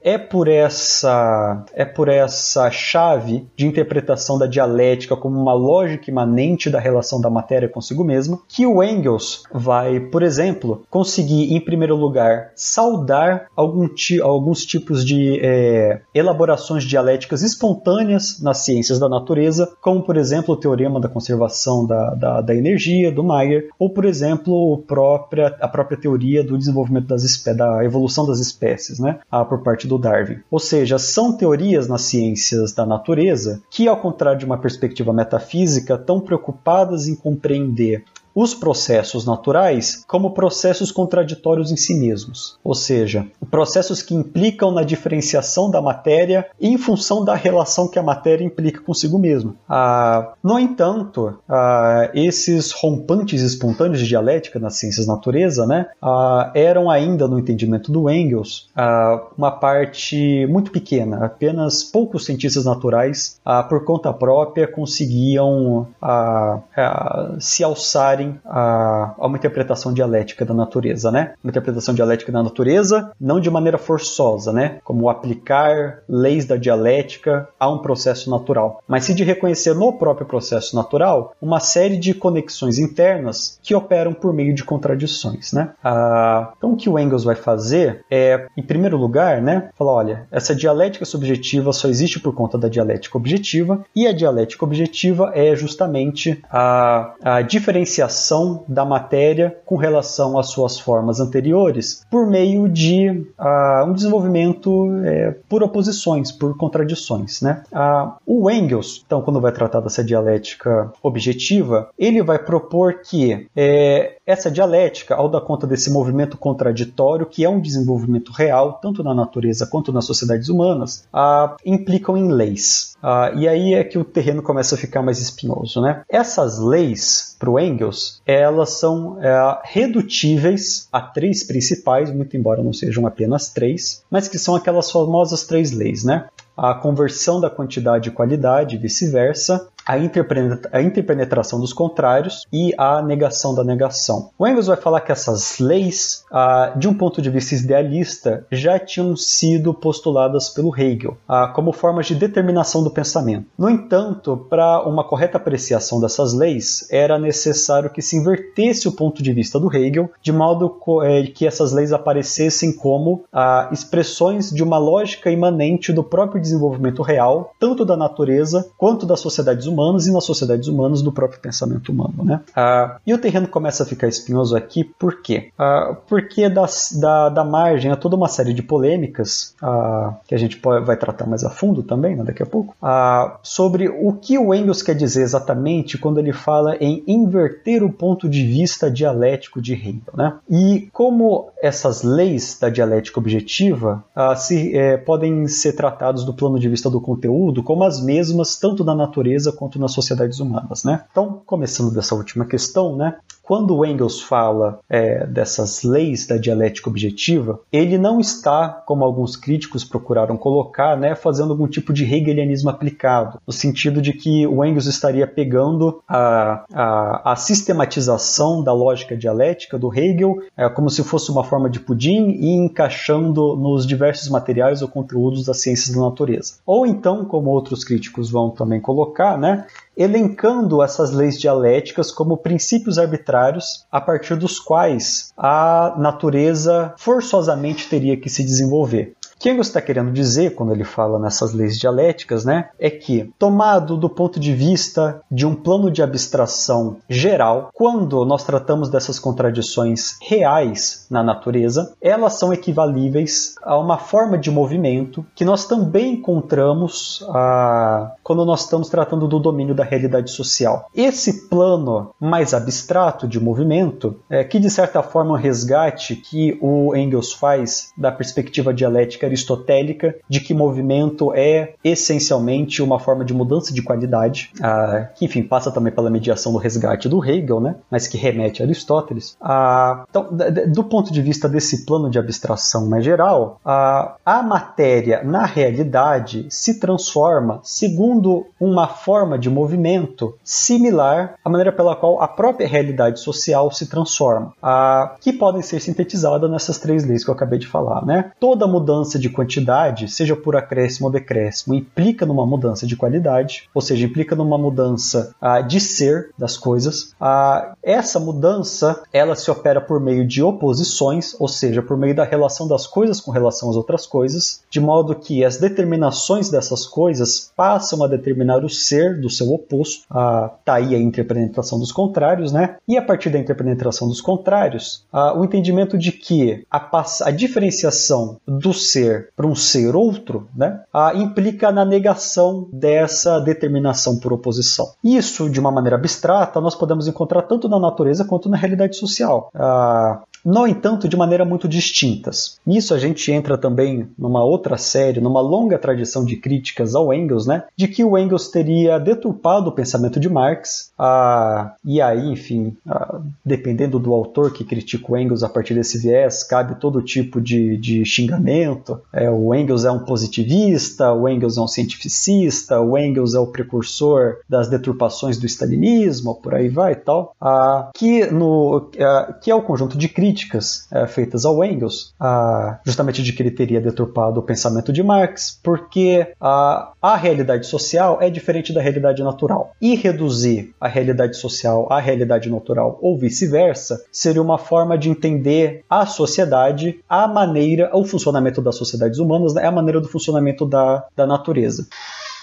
é, por essa, é por essa chave de interpretação da dialética como uma lógica imanente da relação da matéria consigo mesma que o Engels vai, por exemplo, conseguir, em primeiro lugar, saudar ti, alguns tipos de é, elaborações dialéticas espontâneas nas ciências da natureza, como, por exemplo, o teorema da conservação da, da, da energia, do Mayer, ou, por exemplo, a própria, a própria teoria do desenvolvimento das da evolução das espécies, né, por parte do Darwin. Ou seja, são teorias nas ciências da natureza que, ao contrário de uma perspectiva metafísica, estão preocupadas em compreender os processos naturais como processos contraditórios em si mesmos, ou seja, processos que implicam na diferenciação da matéria em função da relação que a matéria implica consigo mesma. Ah, no entanto, ah, esses rompantes espontâneos de dialética nas ciências natureza né, ah, eram ainda, no entendimento do Engels, ah, uma parte muito pequena. Apenas poucos cientistas naturais, ah, por conta própria, conseguiam ah, se alçarem a, a, uma interpretação dialética da natureza, né? Uma interpretação dialética da natureza, não de maneira forçosa, né? Como aplicar leis da dialética a um processo natural, mas sim de reconhecer no próprio processo natural uma série de conexões internas que operam por meio de contradições, né? Ah, então o que o Engels vai fazer é, em primeiro lugar, né? Falar, olha, essa dialética subjetiva só existe por conta da dialética objetiva e a dialética objetiva é justamente a, a diferenciação variação da matéria com relação às suas formas anteriores por meio de uh, um desenvolvimento é, por oposições, por contradições. Né? Uh, o Engels, então, quando vai tratar dessa dialética objetiva, ele vai propor que é, essa dialética, ao dar conta desse movimento contraditório, que é um desenvolvimento real, tanto na natureza quanto nas sociedades humanas, uh, implicam em leis. Uh, e aí é que o terreno começa a ficar mais espinhoso. Né? Essas leis, para o Engels, elas são uh, redutíveis a três principais, muito embora não sejam apenas três, mas que são aquelas famosas três leis. Né? A conversão da quantidade e qualidade, vice-versa, a, interpenetração dos contrários e a negação da negação. O Engels vai falar que essas leis, ah, de um ponto de vista idealista, já tinham sido postuladas pelo Hegel ah, como formas de determinação do pensamento. No entanto, para uma correta apreciação dessas leis, era necessário que se invertesse o ponto de vista do Hegel, de modo eh, que essas leis aparecessem como ah, expressões de uma lógica imanente do próprio desenvolvimento real, tanto da natureza quanto das sociedades humanas e nas sociedades humanas do próprio pensamento humano. Né? Ah, e o terreno começa a ficar espinhoso aqui, por quê? Ah, porque da, da, da, margem a toda uma série de polêmicas, ah, que a gente pode, vai tratar mais a fundo também né, daqui a pouco, ah, sobre o que o Engels quer dizer exatamente quando ele fala em inverter o ponto de vista dialético de Hegel. Né? E como essas leis da dialética objetiva ah, se, é, podem ser tratados do plano de vista do conteúdo como as mesmas tanto na natureza quanto nas sociedades humanas, né? Então, começando dessa última questão, né? Quando Engels fala é, dessas leis da dialética objetiva, ele não está, como alguns críticos procuraram colocar, né, fazendo algum tipo de hegelianismo aplicado, no sentido de que o Engels estaria pegando a, a, a sistematização da lógica dialética do Hegel é, como se fosse uma forma de pudim e encaixando nos diversos materiais ou conteúdos das ciências da natureza. Ou então, como outros críticos vão também colocar, né, elencando essas leis dialéticas como princípios arbitrários a partir dos quais a natureza forçosamente teria que se desenvolver. O que Engels está querendo dizer quando ele fala nessas leis dialéticas, né, é que, tomado do ponto de vista de um plano de abstração geral, quando nós tratamos dessas contradições reais na natureza, elas são equivalíveis a uma forma de movimento que nós também encontramos ah, quando nós estamos tratando do domínio da realidade social. Esse plano mais abstrato de movimento, é, que de certa forma é um resgate que o Engels faz da perspectiva dialética aristotélica de que movimento é essencialmente uma forma de mudança de qualidade, ah, que enfim passa também pela mediação do resgate do Hegel, né, mas que remete a Aristóteles. Ah, então, do ponto de vista desse plano de abstração mais geral, ah, a matéria na realidade se transforma segundo uma forma de movimento similar à maneira pela qual a própria realidade social se transforma, que podem ser sintetizadas nessas três leis que eu acabei de falar. Né? Toda mudança mudança de quantidade, seja por acréscimo ou decréscimo, implica numa mudança de qualidade, ou seja, implica numa mudança ah, de ser das coisas. Ah, essa mudança ela se opera por meio de oposições, ou seja, por meio da relação das coisas com relação às outras coisas, de modo que as determinações dessas coisas passam a determinar o ser do seu oposto. Ah, tá aí a interpenetração dos contrários, né? E a partir da interpenetração dos contrários, ah, o entendimento de que a, a diferenciação do ser ser para um ser outro, né, ah, implica na negação dessa determinação por oposição. Isso, de uma maneira abstrata, nós podemos encontrar tanto na natureza quanto na realidade social. Ah, no entanto, de maneira muito distintas. Nisso a gente entra também numa outra série, numa longa tradição de críticas ao Engels, né, de que o Engels teria deturpado o pensamento de Marx, ah, e aí, enfim, dependendo do autor que critica o Engels a partir desse viés, cabe todo tipo de, de xingamento. É, o Engels é um positivista, o Engels é um cientificista, o Engels é o precursor das deturpações do stalinismo, por aí vai e tal, ah, que, no, que é o conjunto de críticas críticas é, feitas ao Engels, a, justamente de que ele teria deturpado o pensamento de Marx, porque a, a realidade social é diferente da realidade natural. E reduzir a realidade social à realidade natural, ou vice-versa, seria uma forma de entender a sociedade, a maneira, o funcionamento das sociedades humanas, né, a maneira do funcionamento da, da natureza.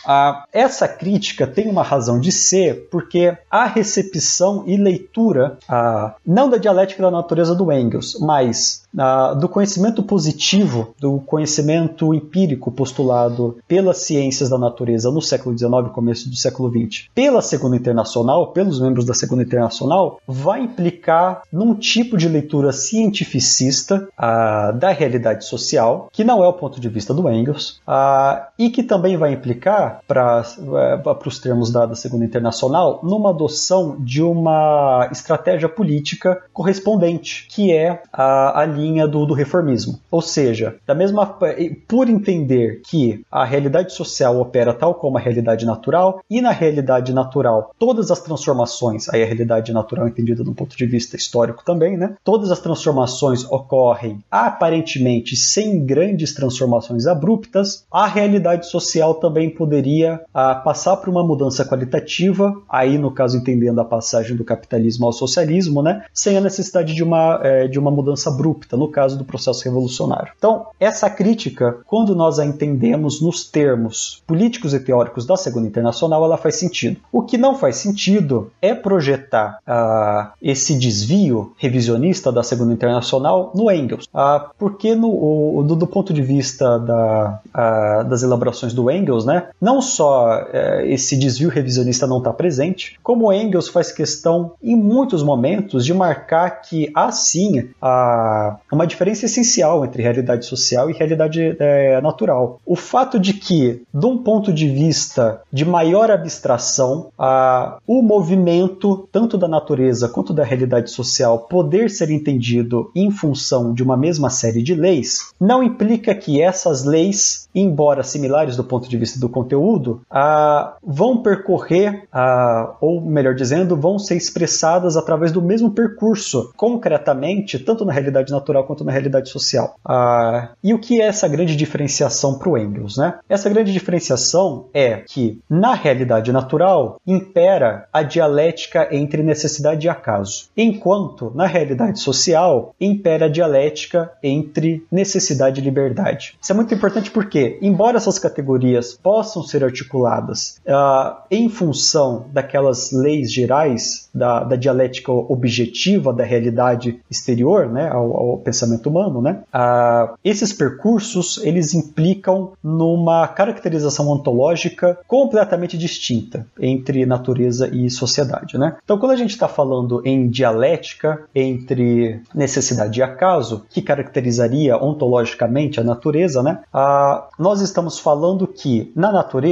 Ah, essa crítica tem uma razão de ser porque a recepção e leitura, ah, não da dialética da natureza do Engels, mas ah, do conhecimento positivo, do conhecimento empírico postulado pelas ciências da natureza no século XIX, começo do século XX, pela Segunda Internacional, pelos membros da Segunda Internacional, vai implicar num tipo de leitura cientificista ah, da realidade social, que não é o ponto de vista do Engels, ah, e que também vai implicar, para eh, os termos da, da Segunda Internacional, numa adoção de uma estratégia política correspondente, que é a, a linha do, do reformismo. Ou seja, da mesma por entender que a realidade social opera tal como a realidade natural, e na realidade natural todas as transformações, aí a realidade natural entendida do ponto de vista histórico também, né? Todas as transformações ocorrem aparentemente sem grandes transformações abruptas, a realidade social também poderia ah, passar por uma mudança qualitativa, aí no caso entendendo a passagem do capitalismo ao socialismo, né? Sem a necessidade de uma, eh, de uma mudança abrupta, no caso do processo revolucionário. Então, essa crítica, quando nós a entendemos nos termos políticos e teóricos da Segunda Internacional, ela faz sentido. O que não faz sentido é projetar uh, esse desvio revisionista da Segunda Internacional no Engels, uh, porque no, o, do, do, ponto de vista da, uh, das elaborações do Engels, né, não só eh, esse desvio revisionista não está presente, como Engels faz questão em muitos momentos de marcar que há sim uma diferença essencial entre realidade social e realidade é, natural. O fato de que, de um ponto de vista de maior abstração, a, o movimento, tanto da natureza quanto da realidade social, poder ser entendido em função de uma mesma série de leis, não implica que essas leis, embora similares do ponto de vista do conteúdo, a, vão percorrer, a, ou melhor dizendo, vão ser expressadas através do mesmo percurso, concretamente, tanto na realidade natural quanto na realidade social. e o que é essa grande diferenciação para o Engels? Né? Essa grande diferenciação é que, na realidade natural, impera a dialética entre necessidade e acaso, enquanto, na realidade social, impera a dialética entre necessidade e liberdade. Isso é muito importante porque, embora essas categorias possam ser articuladas uh, em função daquelas leis gerais da, da, dialética objetiva da realidade exterior, né, ao, ao pensamento humano, né, uh, esses percursos eles implicam numa caracterização ontológica completamente distinta entre natureza e sociedade. Né? Então, quando a gente está falando em dialética entre necessidade e acaso, que caracterizaria ontologicamente a natureza, né? Ah, nós estamos falando que na natureza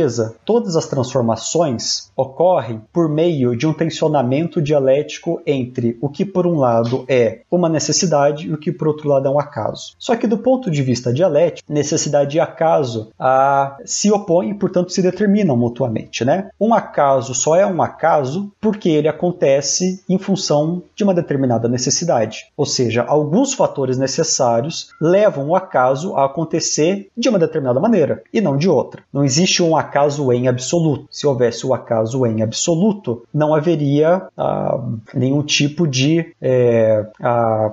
todas as transformações ocorrem por meio de um tensionamento dialético entre o que por um lado é uma necessidade e o que por outro lado é um acaso. Só que do ponto de vista dialético, necessidade e acaso se opõem, portanto se determinam mutuamente, né? Um acaso só é um acaso porque ele acontece em função de uma determinada necessidade. Ou seja, alguns fatores necessários levam o acaso a acontecer de uma determinada maneira e não de outra. Não existe um acaso em absoluto. Se houvesse o acaso em absoluto, não haveria ah, nenhum tipo de é,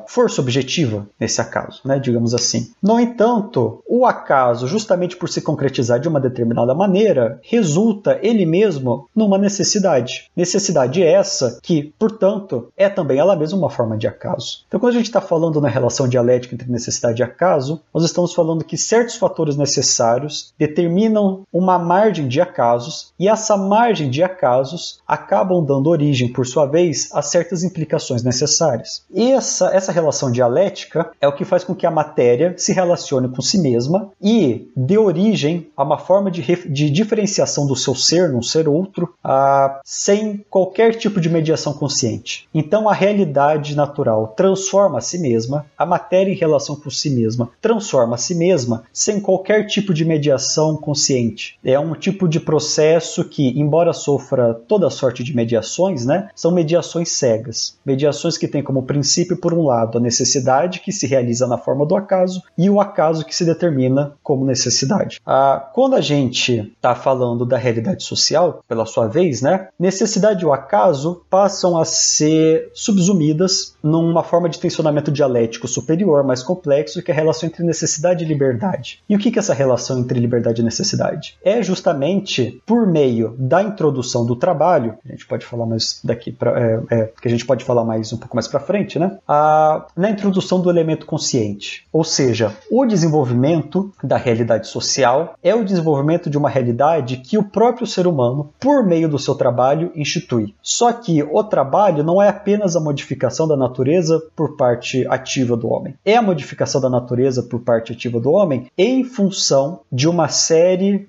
força objetiva nesse acaso, né? digamos assim. No entanto, o acaso, justamente por se concretizar de uma determinada maneira, resulta ele mesmo numa necessidade. Necessidade essa que, portanto, é também ela mesma uma forma de acaso. Então, quando a gente está falando na relação dialética entre necessidade e acaso, nós estamos falando que certos fatores necessários determinam uma margem de acasos e essa margem de acasos acabam dando origem, por sua vez, a certas implicações necessárias. E essa, essa relação dialética é o que faz com que a matéria se relacione com si mesma e dê origem a uma forma de, de diferenciação do seu ser num ser outro a, sem qualquer tipo de mediação consciente. Então a realidade natural transforma a si mesma, a matéria em relação com si mesma transforma a si mesma sem qualquer tipo de mediação consciente. É um tipo de processo que, embora sofra toda sorte de mediações, né, são mediações cegas. Mediações que têm como princípio, por um lado, a necessidade que se realiza na forma do acaso e o acaso que se determina como necessidade. Ah, quando a gente está falando da realidade social, pela sua vez, né, necessidade e o acaso passam a ser subsumidas numa forma de tensionamento dialético superior, mais complexo, que é a relação entre necessidade e liberdade. E o que é essa relação entre liberdade e necessidade? É justamente por meio da introdução do trabalho, a gente pode falar mais daqui para é, é, que a gente pode falar mais um pouco mais para frente, né? A, na introdução do elemento consciente, ou seja, o desenvolvimento da realidade social é o desenvolvimento de uma realidade que o próprio ser humano, por meio do seu trabalho, institui. Só que o trabalho não é apenas a modificação da natureza por parte ativa do homem, é a modificação da natureza por parte ativa do homem em função de uma série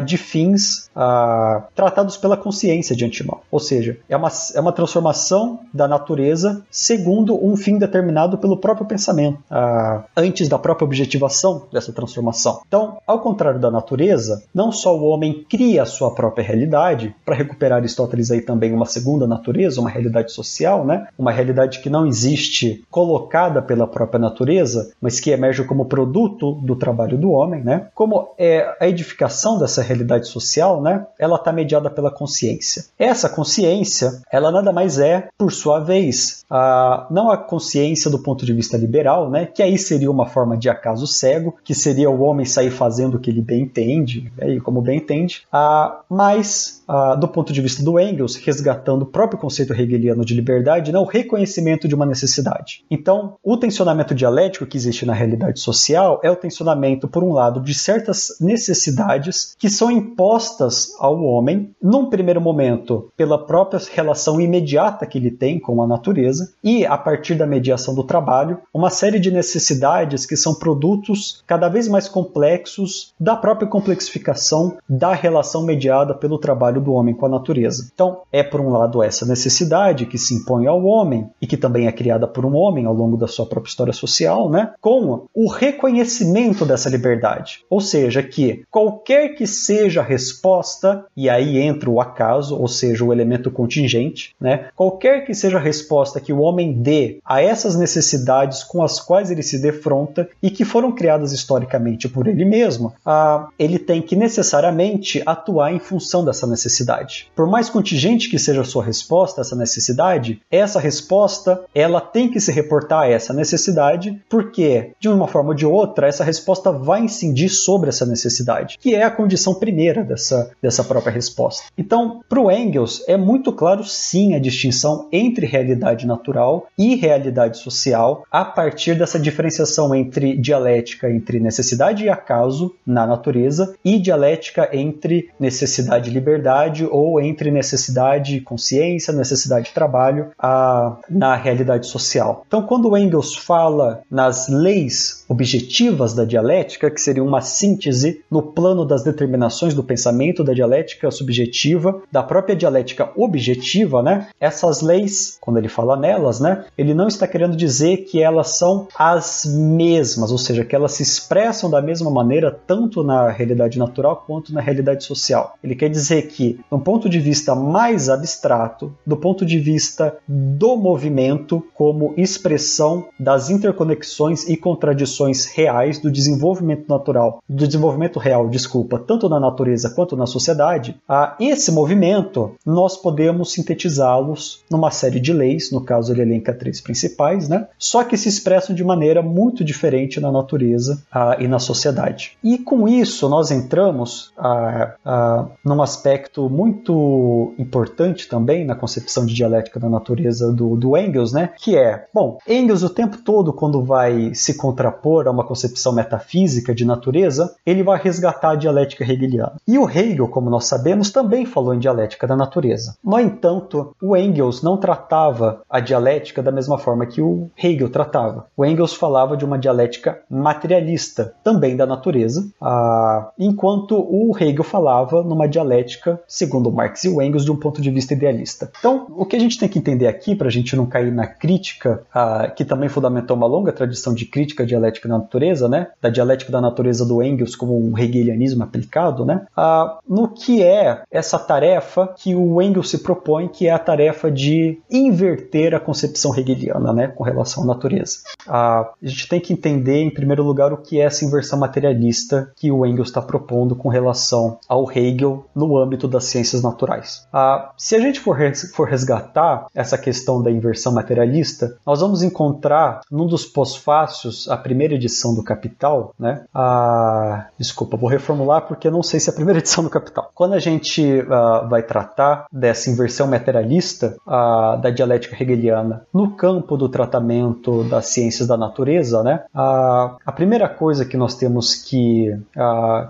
de fins uh, tratados pela consciência de antemão. Ou seja, é uma, é uma transformação da natureza segundo um fim determinado pelo próprio pensamento, uh, antes da própria objetivação dessa transformação. Então, ao contrário da natureza, não só o homem cria a sua própria realidade, para recuperar Aristóteles aí também uma segunda natureza, uma realidade social, né? uma realidade que não existe colocada pela própria natureza, mas que emerge como produto do trabalho do homem, né? como é a edificação dessa realidade social, né? ela está mediada pela consciência. Essa consciência, ela nada mais é, por sua vez, a, não a consciência do ponto de vista liberal, né? que aí seria uma forma de acaso cego, que seria o homem sair fazendo o que ele bem entende, né? como bem entende, a, mas a, do ponto de vista do Engels, resgatando o próprio conceito hegeliano de liberdade, né? o reconhecimento de uma necessidade. Então, o tensionamento dialético que existe na realidade social é o tensionamento, por um lado, de certas necessidades que são impostas ao homem, num primeiro momento, pela própria relação imediata que ele tem com a natureza, e a partir da mediação do trabalho, uma série de necessidades que são produtos cada vez mais complexos da própria complexificação da relação mediada pelo trabalho do homem com a natureza. Então, é por um lado essa necessidade que se impõe ao homem e que também é criada por um homem ao longo da sua própria história social, né? Com o reconhecimento dessa liberdade. Ou seja, que qualquer que seja a resposta, e aí entra o acaso, ou seja, o elemento contingente, né? Qualquer que seja a resposta que o homem dê a essas necessidades com as quais ele se defronta e que foram criadas historicamente por ele mesmo, ah, ele tem que necessariamente atuar em função dessa necessidade. Por mais contingente que seja a sua resposta a essa necessidade, essa resposta ela tem que se reportar a essa necessidade, porque de uma forma ou de outra essa resposta vai incidir sobre essa necessidade, que é a condição primeira dessa, dessa própria resposta. Então, para o Engels é muito claro sim a distinção entre realidade natural e realidade social a partir dessa diferenciação entre dialética entre necessidade e acaso na natureza e dialética entre necessidade e liberdade ou entre necessidade e consciência, necessidade e trabalho a, na realidade social. Então, quando Engels fala nas leis objetivas da dialética, que seria uma síntese no plano das determinações do pensamento da dialética subjetiva, da própria dialética objetiva, né? Essas leis, quando ele fala nelas, né, ele não está querendo dizer que elas são as mesmas, ou seja, que elas se expressam da mesma maneira tanto na realidade natural quanto na realidade social. Ele quer dizer que, do ponto de vista mais abstrato, do ponto de vista do movimento como expressão das interconexões e contradições reais do desenvolvimento natural, do desenvolvimento real, desculpa, tanto na natureza quanto na sociedade, a esse movimento nós podemos sintetizá-los numa série de leis, no caso ele elenca três principais, né? Só que se expressam de maneira muito diferente na natureza a, e na sociedade. E com isso nós entramos a, a, num aspecto muito importante também na concepção de dialética da natureza do, do Engels, né? Que é, bom, Engels o tempo todo quando vai se contrapor a uma concepção metafísica de natureza, ele vai resgatar a dialética hegeliana. E o Hegel, como nós sabemos, também falou em dialética da natureza. No entanto, o Engels não tratava a dialética da mesma forma que o Hegel tratava. O Engels falava de uma dialética materialista, também da natureza, ah, enquanto o Hegel falava numa dialética, segundo Marx e o Engels, de um ponto de vista idealista. Então, o que a gente tem que entender aqui, para a gente não cair na crítica, ah, que também fundamentou uma longa tradição de crítica à dialética da natureza, né, da dialética da natureza do Engels como um hegelianismo aplicado, né, ah, no que é essa tarefa que o Engels se propõe, que é a tarefa de inverter a concepção hegeliana né, com relação à natureza. Ah, a gente tem que entender, em primeiro lugar, o que é essa inversão materialista que o Engels está propondo com relação ao Hegel no âmbito das ciências naturais. Ah, se a gente for, res for resgatar essa questão da inversão materialista, nós vamos encontrar num dos pós-fácios, a primeira edição do Capital, né? A, desculpa, vou reformular porque não sei se é a primeira (laughs) edição do Capital. Quando a gente uh, vai tratar dessa inversão materialista uh, da dialética hegeliana no campo do tratamento das ciências da natureza, né, uh, a primeira coisa que nós temos que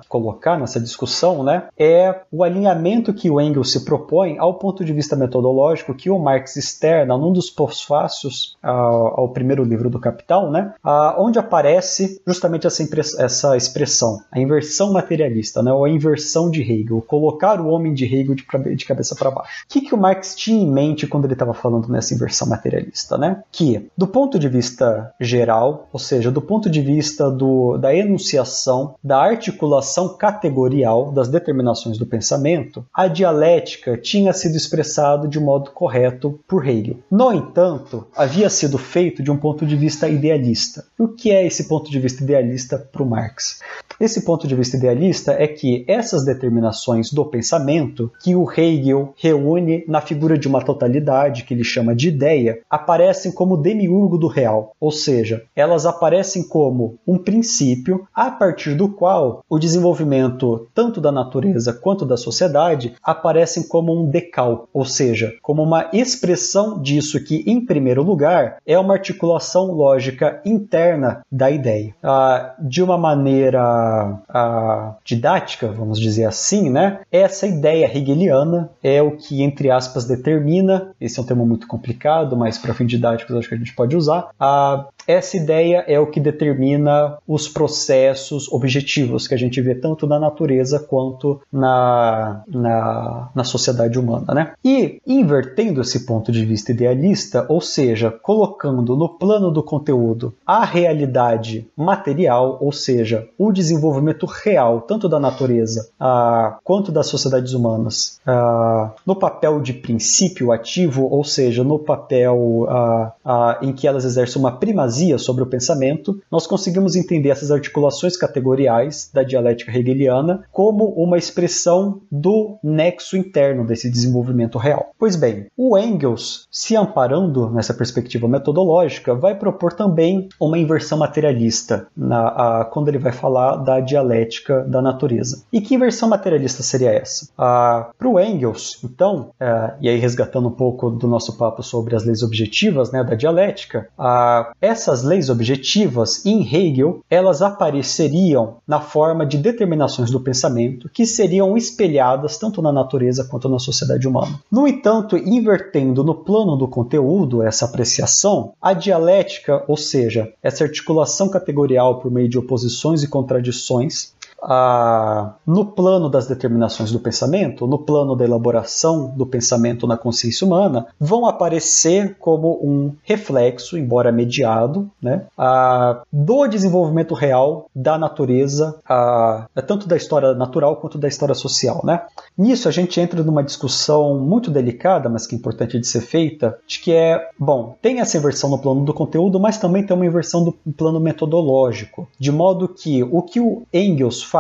colocar nessa discussão né, é o alinhamento que o Engels se propõe ao ponto de vista metodológico que o Marx externa num dos pós-fácios ao primeiro livro do Capital, né, onde aparece justamente essa, essa expressão, a inversão materialista, né, ou a inversão de Hegel, colocar o homem de Hegel de, de cabeça para baixo. O que, que o Marx tinha em mente quando ele estava falando nessa inversão materialista? Né? Que, do ponto de vista geral, ou seja, do ponto de vista do, da enunciação, da articulação categorial das determinações do pensamento, a dialética tinha sido expressada de modo correto por Hegel. No entanto, havia sido feito de um ponto de vista idealista. O que é esse ponto de vista idealista para o Marx? Esse ponto de vista idealista é que essas determinações do pensamento, que o Hegel reúne na figura de uma totalidade, que ele chama de ideia, aparecem como demiurgo do real, ou seja, elas aparecem como um princípio a partir do qual o desenvolvimento tanto da natureza quanto da sociedade aparecem como um decal, ou seja, como uma expressão disso que, em primeiro lugar, é uma articulação lógica interna da ideia. Ah, de uma maneira ah, didática, vamos dizer assim, né? Essa ideia hegeliana é o que, entre aspas, determina, esse é um termo muito complicado, mas para fim didático acho que a gente pode usar, essa ideia é o que determina os processos objetivos que a gente vê tanto na natureza quanto na, na, na sociedade humana. Né? E invertendo esse ponto de vista idealista, ou seja, colocando no plano do conteúdo a realidade material, ou seja, o desenvolvimento real, tanto da natureza ah, quanto das sociedades humanas, ah, no papel de princípio ativo, ou seja, no papel ah, em que elas exercem uma primazia sobre o pensamento, nós conseguimos entender essas articulações categoriais da dialética hegeliana como uma expressão do nexo interno desse desenvolvimento real. Pois bem, o Engels, se amparando nessa perspectiva metodológica, vai propor também uma inversão materialista na, a, quando ele vai falar da dialética da natureza. E que inversão materialista seria essa? Para o Engels, então, é, e aí resgatando um pouco do nosso papo sobre as leis objetivas né, da dialética, essa essas leis objetivas, em Hegel, elas apareceriam na forma de determinações do pensamento que seriam espelhadas tanto na natureza quanto na sociedade humana. No entanto, invertendo no plano do conteúdo essa apreciação, a dialética, ou seja, essa articulação categorial por meio de oposições e contradições, a, no plano das determinações do pensamento, no plano da elaboração do pensamento na consciência humana, vão aparecer como um reflexo, embora mediado, né, a, do desenvolvimento real da natureza, a, tanto da história natural quanto da história social. Né? Nisso a gente entra numa discussão muito delicada, mas que é importante de ser feita, de que é, bom, tem essa inversão no plano do conteúdo, mas também tem uma inversão do plano metodológico, de modo que o que o Engels faz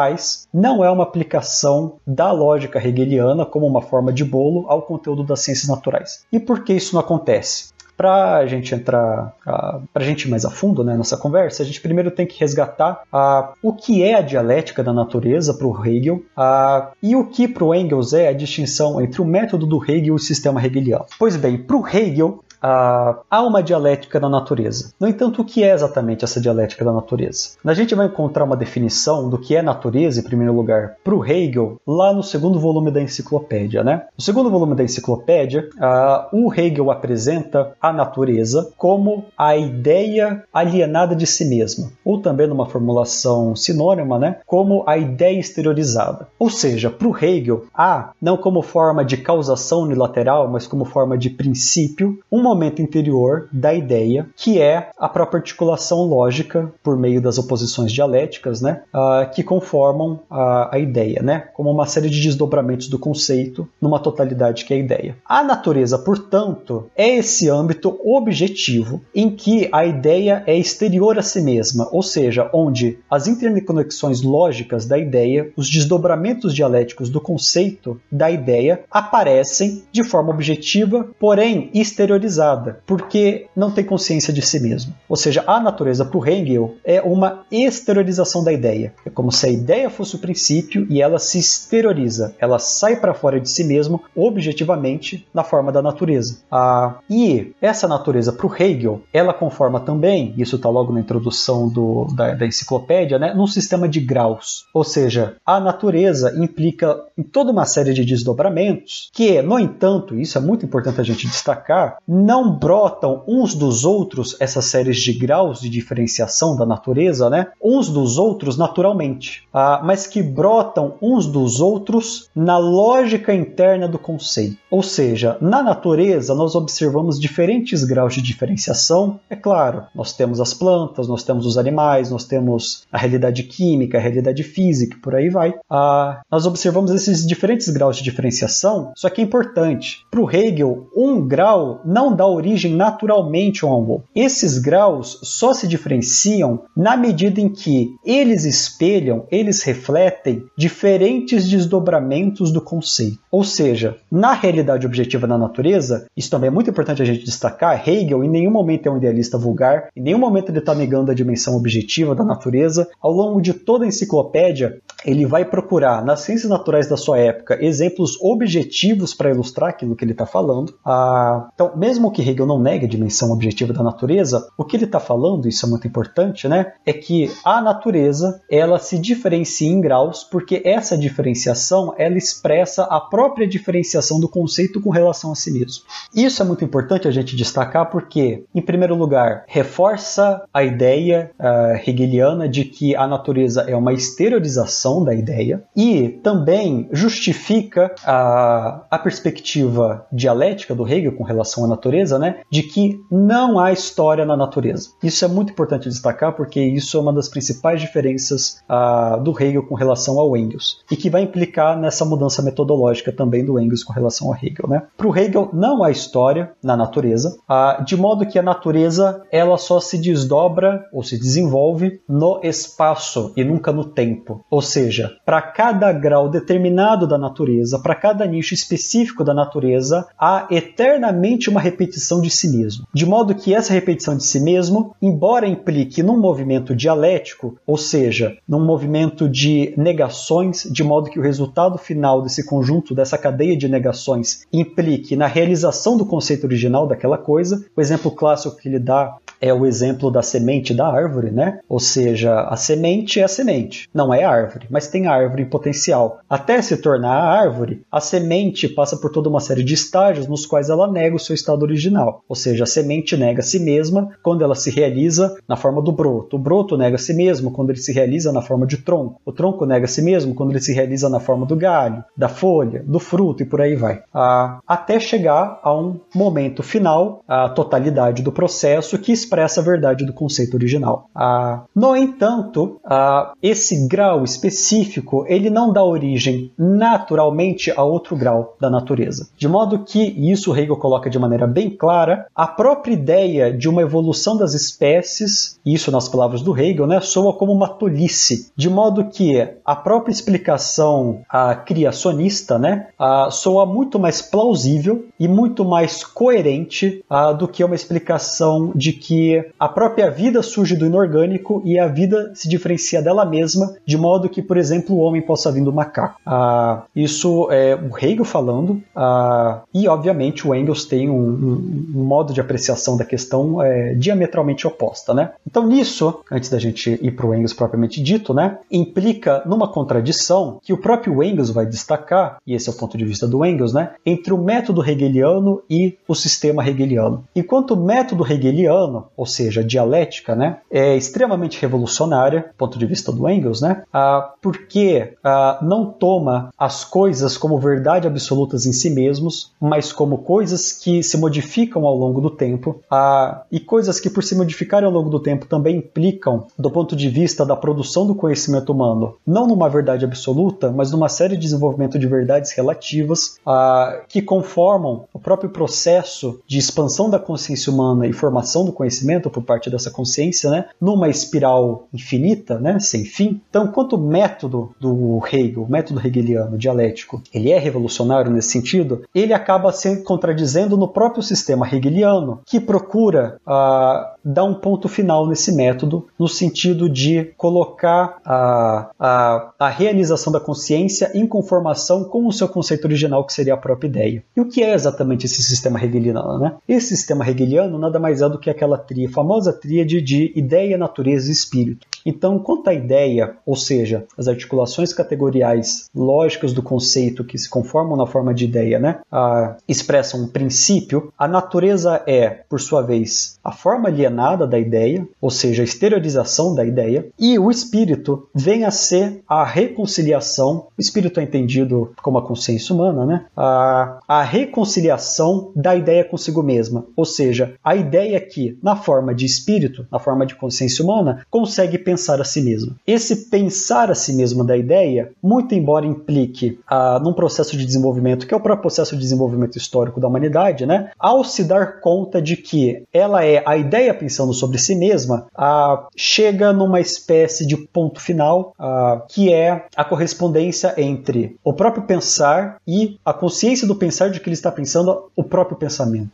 não é uma aplicação da lógica hegeliana como uma forma de bolo ao conteúdo das ciências naturais. E por que isso não acontece? Para a gente entrar, para a gente ir mais a fundo né, nessa conversa, a gente primeiro tem que resgatar uh, o que é a dialética da natureza para o Hegel uh, e o que para o Engels é a distinção entre o método do Hegel e o sistema hegeliano. Pois bem, para o Hegel, ah, há uma dialética da natureza. No entanto, o que é exatamente essa dialética da natureza? A gente vai encontrar uma definição do que é natureza, em primeiro lugar, para o Hegel, lá no segundo volume da enciclopédia. Né? No segundo volume da enciclopédia, ah, o Hegel apresenta a natureza como a ideia alienada de si mesma, ou também numa formulação sinônima, né, como a ideia exteriorizada. Ou seja, para o Hegel, há, não como forma de causação unilateral, mas como forma de princípio, uma momento interior da ideia, que é a própria articulação lógica por meio das oposições dialéticas, né, uh, que conformam a, a ideia, né, como uma série de desdobramentos do conceito numa totalidade que é a ideia. A natureza, portanto, é esse âmbito objetivo em que a ideia é exterior a si mesma, ou seja, onde as interconexões lógicas da ideia, os desdobramentos dialéticos do conceito da ideia aparecem de forma objetiva, porém exteriorizados esterilizada, porque não tem consciência de si mesmo. Ou seja, a natureza para Hegel é uma exteriorização da ideia. É como se a ideia fosse o princípio e ela se exterioriza, ela sai para fora de si mesmo objetivamente na forma da natureza. Ah, e essa natureza para Hegel, ela conforma também, isso está logo na introdução do, da, da enciclopédia, né, num sistema de graus. Ou seja, a natureza implica em toda uma série de desdobramentos que, no entanto, isso é muito importante a gente destacar, não brotam uns dos outros essas séries de graus de diferenciação da natureza, né, uns dos outros naturalmente, ah, mas que brotam uns dos outros na lógica interna do conceito. Ou seja, na natureza nós observamos diferentes graus de diferenciação. É claro, nós temos as plantas, nós temos os animais, nós temos a realidade química, a realidade física, por aí vai. Ah, nós observamos esses diferentes graus de diferenciação, só que é importante. Para o Hegel, um grau não dá origem naturalmente a um outro. Esses graus só se diferenciam na medida em que eles espelham, eles refletem diferentes desdobramentos do conceito. Ou seja, na realidade objetiva da natureza, isso também é muito importante a gente destacar, Hegel em nenhum momento é um idealista vulgar, em nenhum momento ele está negando a dimensão objetiva da natureza. Ao longo de toda a enciclopédia, ele vai procurar nas ciências naturais da sua época exemplos objetivos para ilustrar aquilo que ele está falando. Ah, então, mesmo que Hegel não negue a dimensão objetiva da natureza, o que ele está falando, isso é muito importante, né, é que a natureza ela se diferencia em graus porque essa diferenciação ela expressa a própria diferenciação do conceito com relação a si mesmo. Isso é muito importante a gente destacar porque, em primeiro lugar, reforça a ideia uh, hegeliana de que a natureza é uma exteriorização da ideia e também justifica a, a perspectiva dialética do Hegel com relação à natureza, né, de que não há história na natureza. Isso é muito importante destacar porque isso é uma das principais diferenças uh, do Hegel com relação ao Engels e que vai implicar nessa mudança metodológica também do Engels com relação ao Hegel. Né? Para o Hegel não há história na natureza, uh, de modo que a natureza ela só se desdobra ou se desenvolve no espaço e nunca no tempo. Ou seja, para cada grau determinado da natureza, para cada nicho específico da natureza, há eternamente uma repetição de si mesmo. De modo que essa repetição de si mesmo, embora implique num movimento dialético, ou seja, num movimento de negações, de modo que o resultado final desse conjunto, dessa cadeia de negações, implique na realização do conceito original daquela coisa. O exemplo clássico que ele dá é o exemplo da semente da árvore, né? Ou seja, a semente é a semente, não é árvore, mas tem árvore em potencial. Até se tornar a árvore, a semente passa por toda uma série de estágios nos quais ela nega o seu estado original. Ou seja, a semente nega a si mesma quando ela se realiza na forma do broto. O broto nega a si mesmo quando ele se realiza na forma de tronco. O tronco nega a si mesmo quando ele se realiza na forma do galho, da folha, do fruto e por aí vai. Ah, até chegar a um momento final, a totalidade do processo que expressa a verdade do conceito original. Ah, no entanto, ah, esse grau específico ele não dá origem naturalmente a outro grau da natureza. De modo que, e isso Hegel coloca de maneira bem clara, a própria ideia de uma evolução das espécies, isso nas palavras do Hegel, né, soa como uma tolice. De modo que a própria explicação a criacionista né, a, soa muito mais plausível e muito mais coerente a, do que uma explicação de que a própria vida surge do inorgânico e a vida se diferencia dela mesma, de modo que, por exemplo, o homem possa vir do macaco. Ah, isso é o Hegel falando, ah, e obviamente o Engels tem um, um, um, modo de apreciação da questão é, diametralmente oposta. Né? Então, nisso, antes da gente ir para o Engels propriamente dito, né, implica numa contradição que o próprio Engels vai destacar, e esse é o ponto de vista do Engels, né, entre o método hegeliano e o sistema hegeliano. Enquanto o método hegeliano, ou seja, dialética, né, é extremamente revolucionária, do ponto de vista do Engels, né, ah, porque ah, não toma as coisas como verdade absolutas em si mesmos, mas como coisas que se modificam ao longo do tempo, ah, e coisas que por se modificarem ao longo do tempo também implicam, do ponto de vista da produção do conhecimento humano, não numa verdade absoluta, mas numa série de desenvolvimento de verdades relativas ah, que conformam o próprio processo de expansão da consciência humana e formação do conhecimento conhecimento, por parte dessa consciência, né, numa espiral infinita, né, sem fim. Então, quanto método do Hegel, o método hegeliano dialético, ele é revolucionário nesse sentido, ele acaba se contradizendo no próprio sistema hegeliano, que procura uh, dar um ponto final nesse método, no sentido de colocar a, a, a realização da consciência em conformação com o seu conceito original, que seria a própria ideia. E o que é exatamente esse sistema hegeliano? Né? Esse sistema hegeliano nada mais é do que aquela tria, famosa tríade de ideia, natureza e espírito. Então, quanto à ideia, ou seja, as articulações categoriais lógicas do conceito que se conformam na forma de ideia, né, a, expressam um princípio, a natureza é, por sua vez, a forma alienada da ideia, ou seja, a exteriorização da ideia, e o espírito vem a ser a reconciliação, o espírito é entendido como a consciência humana, né, a, a reconciliação da ideia consigo mesma, ou seja, a ideia que, na forma de espírito, na forma de consciência humana, consegue pensar pensar a si mesmo. Esse pensar a si mesmo da ideia, muito embora implique ah, num processo de desenvolvimento, que é o próprio processo de desenvolvimento histórico da humanidade, né? ao se dar conta de que ela é a ideia pensando sobre si mesma, ah, chega numa espécie de ponto final, ah, que é a correspondência entre o próprio pensar e a consciência do pensar de que ele está pensando o próprio pensamento.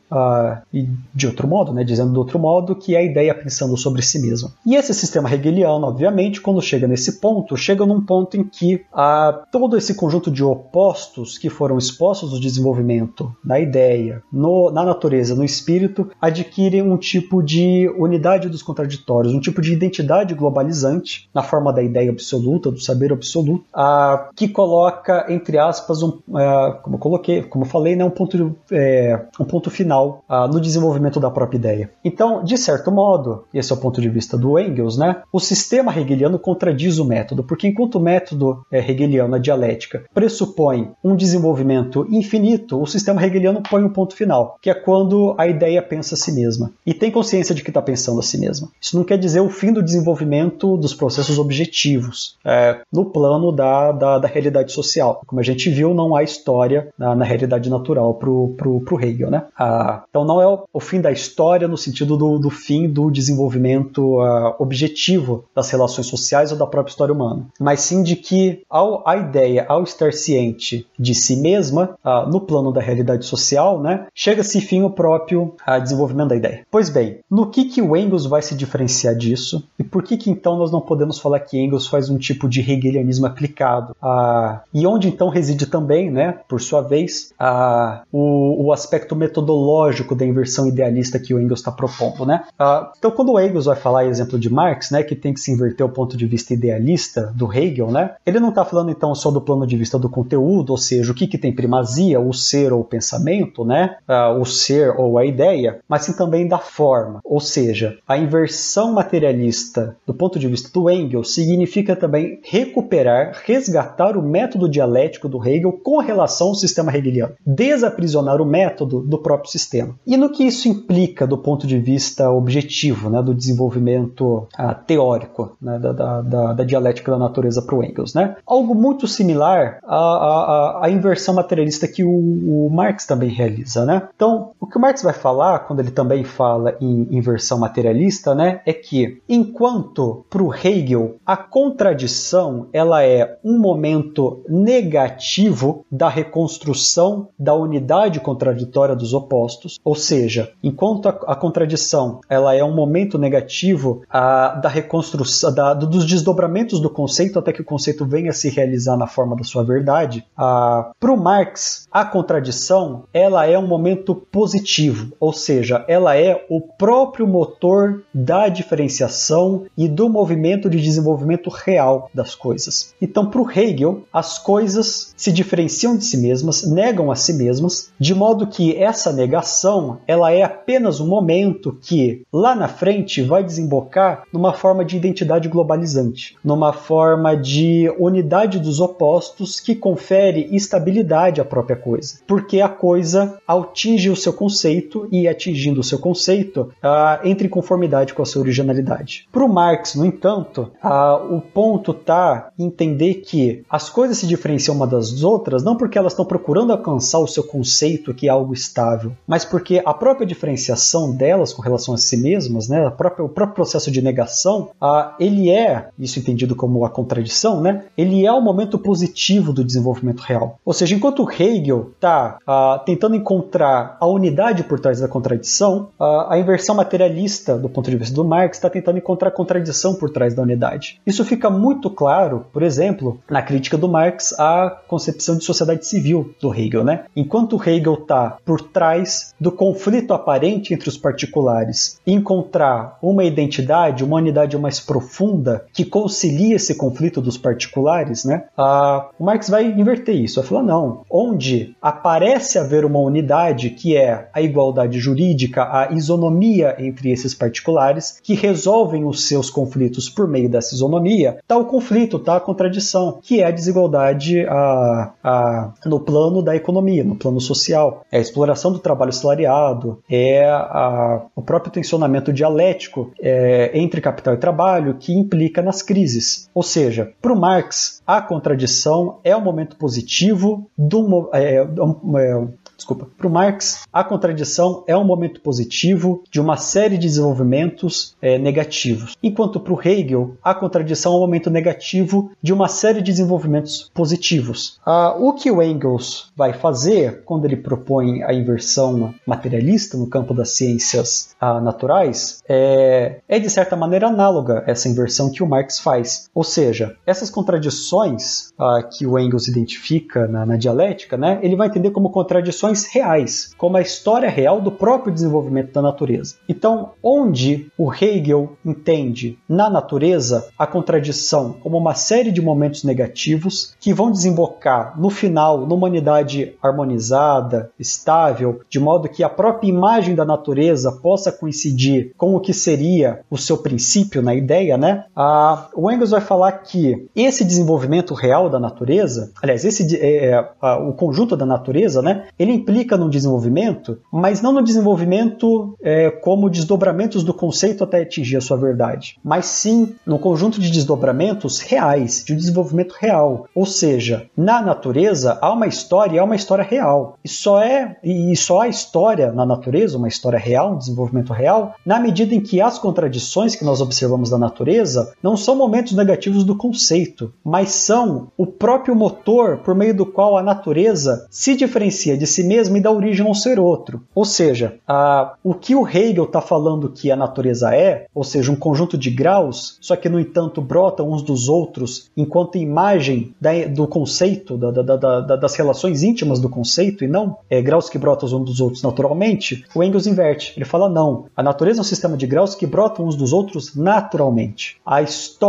E de outro modo, né? dizendo de outro modo, que é a ideia pensando sobre si mesma. E esse sistema hegeliano obviamente, quando chega nesse ponto, chega num ponto em que ah, todo esse conjunto de opostos que foram expostos no desenvolvimento, na ideia, no, na natureza, no espírito, adquirem um tipo de unidade dos contraditórios, um tipo de identidade globalizante na forma da ideia absoluta, do saber absoluto, ah, que coloca, entre aspas, um, ah, como eu coloquei, como eu falei, né, um, ponto, é, um ponto final ah, no desenvolvimento da própria ideia. Então, de certo modo, esse é o ponto de vista do Engels, né, o sistema hegeliano contradiz o método, porque enquanto o método é, hegeliano, a dialética, pressupõe um desenvolvimento infinito, o sistema hegeliano põe um ponto final, que é quando a ideia pensa a si mesma e tem consciência de que está pensando a si mesma. Isso não quer dizer o fim do desenvolvimento dos processos objetivos é, no plano da, da, da, realidade social. Como a gente viu, não há história na, na realidade natural para o Hegel. Né? Ah, então não é o, o, fim da história no sentido do, do fim do desenvolvimento uh, objetivo das relações sociais ou da própria história humana, mas sim de que ao, a ideia, ao estar ciente de si mesma, ah, no plano da realidade social, né, chega-se enfim o próprio ah, desenvolvimento da ideia. Pois bem, no que, que o Engels vai se diferenciar disso e por que, que então nós não podemos falar que Engels faz um tipo de hegelianismo aplicado? Ah, e onde então reside também, né, por sua vez, ah, o, o aspecto metodológico da inversão idealista que o Engels está propondo, né? Ah, então, quando o Engels vai falar, exemplo de Marx, né, que tem que se inverter o ponto de vista idealista do Hegel, né? Ele não está falando então só do plano de vista do conteúdo, ou seja, o que, que tem primazia, o ser ou o pensamento, né? Uh, o ser ou a ideia, mas sim também da forma. Ou seja, a inversão materialista do ponto de vista do Engels significa também recuperar, resgatar o método dialético do Hegel com relação ao sistema hegeliano, desaprisionar o método do próprio sistema. E no que isso implica do ponto de vista objetivo, né, do desenvolvimento uh, teórico? Né, da, da, da, dialética da natureza para o Engels. Né? Algo muito similar à, à, à inversão materialista que o, o, Marx também realiza. Né? Então, o que o Marx vai falar, quando ele também fala em inversão materialista, né, é que enquanto para o Hegel a contradição ela é um momento negativo da reconstrução da unidade contraditória dos opostos, ou seja, enquanto a, a contradição ela é um momento negativo a, da reconstrução da, dos desdobramentos do conceito até que o conceito venha a se realizar na forma da sua verdade. Para o Marx, a contradição ela é um momento positivo, ou seja, ela é o próprio motor da diferenciação e do movimento de desenvolvimento real das coisas. Então, para o Hegel, as coisas se diferenciam de si mesmas, negam a si mesmas, de modo que essa negação ela é apenas um momento que lá na frente vai desembocar numa forma de identidade globalizante, numa forma de unidade dos opostos que confere estabilidade à própria coisa, porque a coisa atinge o seu conceito e atingindo o seu conceito uh, entra em conformidade com a sua originalidade. Para o Marx, no entanto, uh, o ponto está entender que as coisas se diferenciam uma das outras não porque elas estão procurando alcançar o seu conceito que é algo estável, mas porque a própria diferenciação delas com relação a si mesmas, né, própria, o próprio processo de negação, uh, ele é, isso entendido como a contradição, né, ele é o momento positivo do desenvolvimento real. Ou seja, enquanto Hegel está uh, tentando encontrar a unidade por trás da contradição, uh, a inversão materialista, do ponto de vista do Marx, está tentando encontrar a contradição por trás da unidade. Isso fica muito claro, por exemplo, na crítica do Marx à concepção de sociedade civil do Hegel. Né? Enquanto Hegel está por trás do conflito aparente entre os particulares, encontrar uma identidade, uma unidade mais profunda que concilia esse conflito dos particulares, né? Ah, o Marx vai inverter isso, vai falar não, onde aparece haver uma unidade que é a igualdade jurídica, a isonomia entre esses particulares que resolvem os seus conflitos por meio dessa isonomia, está o conflito, está a contradição, que é a desigualdade a, a, no plano da economia, no plano social, é a exploração do trabalho salariado, é a, o próprio tensionamento dialético é, entre capital e trabalho que implica nas crises. Ou seja, para o Marx, a contradição é o momento positivo do, é, é, desculpa, para o Marx, a contradição é um momento positivo de uma série de desenvolvimentos é, negativos, enquanto para o Hegel, a contradição é um momento negativo de uma série de desenvolvimentos positivos. Ah, o que o Engels vai fazer quando ele propõe a inversão materialista no campo das ciências ah, naturais é, é, de certa maneira, análoga a essa inversão que o Marx faz. Ou seja, essas contradições ah, que o Engels identifica na, na dialética, né, ele vai entender como contradições reais, como a história real do próprio desenvolvimento da natureza. Então, onde o Hegel entende na natureza a contradição como uma série de momentos negativos que vão desembocar no final numa unidade harmonizada, estável, de modo que a própria imagem da natureza possa coincidir com o que seria o seu princípio na ideia, né? Ah, o Engels vai falar que esse desenvolvimento real da natureza, aliás, esse é, é, o conjunto da natureza, né? Ele implica no desenvolvimento, mas não no desenvolvimento é, como desdobramentos do conceito até atingir a sua verdade, mas sim no conjunto de desdobramentos reais, de um desenvolvimento real. Ou seja, na natureza há uma história e há uma história real. E só é e só há história na natureza, uma história real, um desenvolvimento real, na medida em que as contradições que nós observamos da natureza não são momentos negativos do conceito, mas são o próprio motor por meio do qual a natureza se diferencia de si mesmo e dá origem a um ser outro. Ou seja, a, o que o Hegel está falando que a natureza é, ou seja, um conjunto de graus, só que no entanto brotam uns dos outros enquanto imagem da, do conceito, da, da, das relações íntimas do conceito, e não é, graus que brotam uns dos outros naturalmente, o Engels inverte. Ele fala: não, a natureza é um sistema de graus que brotam uns dos outros naturalmente. A,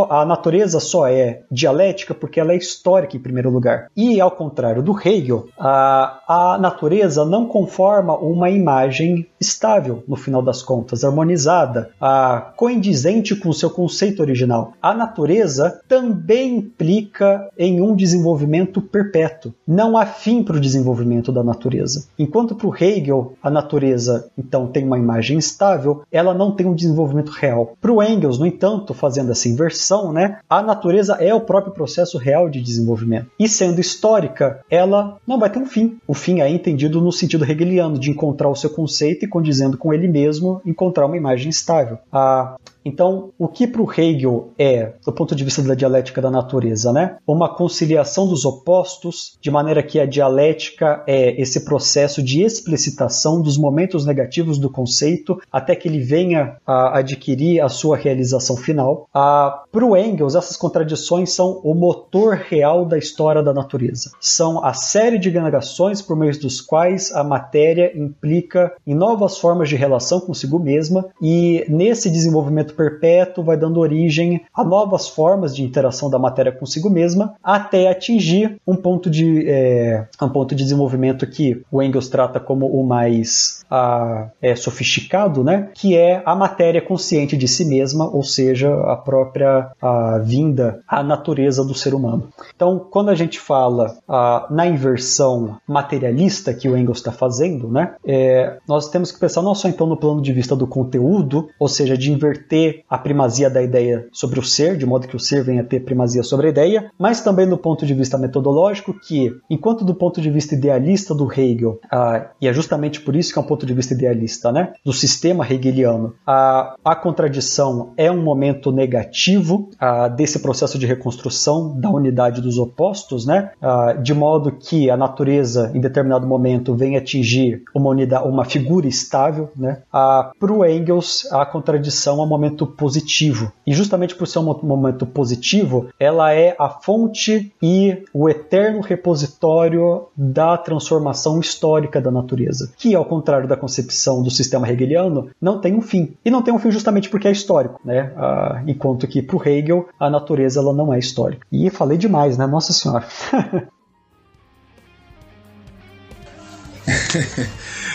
a natureza só é dialética porque ela é histórica em primeiro lugar. E ao contrário do Hegel, a, a natureza natureza não conforma uma imagem estável, no final das contas, harmonizada, a coindizente com o seu conceito original. A natureza também implica em um desenvolvimento perpétuo. Não há fim para o desenvolvimento da natureza. Enquanto para o Hegel a natureza então tem uma imagem estável, ela não tem um desenvolvimento real. Para o Engels, no entanto, fazendo essa inversão, né, a natureza é o próprio processo real de desenvolvimento. E sendo histórica, ela não vai ter um fim. O fim é entendido no sentido hegeliano, de encontrar o seu conceito e, condizendo com ele mesmo, encontrar uma imagem estável. A então, o que para o Hegel é, do ponto de vista da dialética da natureza, né? Uma conciliação dos opostos, de maneira que a dialética é esse processo de explicitação dos momentos negativos do conceito até que ele venha a adquirir a sua realização final. Para o Engels, essas contradições são o motor real da história da natureza. São a série de negações por meio dos quais a matéria implica em novas formas de relação consigo mesma e nesse desenvolvimento perpétuo vai dando origem a novas formas de interação da matéria consigo mesma, até atingir um ponto de, é, um ponto de desenvolvimento que o Engels trata como o mais a, é, sofisticado, né? que é a matéria consciente de si mesma, ou seja, a própria a vinda à natureza do ser humano. Então, quando a gente fala a, na inversão materialista que o Engels está fazendo, né? É, nós temos que pensar não só então no plano de vista do conteúdo, ou seja, de inverter a primazia da ideia sobre o ser, de modo que o ser venha a ter primazia sobre a ideia, mas também no ponto de vista metodológico, que, enquanto do ponto de vista idealista do Hegel, ah, e é justamente por isso que é um ponto de vista idealista, né, do sistema hegeliano, a, a contradição é um momento negativo ah, desse processo de reconstrução da unidade dos opostos, né, ah, de modo que a natureza, em determinado momento, vem atingir uma unidade, uma figura estável, né, para o Engels, a contradição é um momento positivo. E justamente por ser um momento positivo, ela é a fonte e o eterno repositório da transformação histórica da natureza, que, ao contrário da concepção do sistema hegeliano, não tem um fim. E não tem um fim justamente porque é histórico, né? Ah, enquanto que para o Hegel, a natureza ela não é histórica. E falei demais, né? Nossa Senhora. (laughs)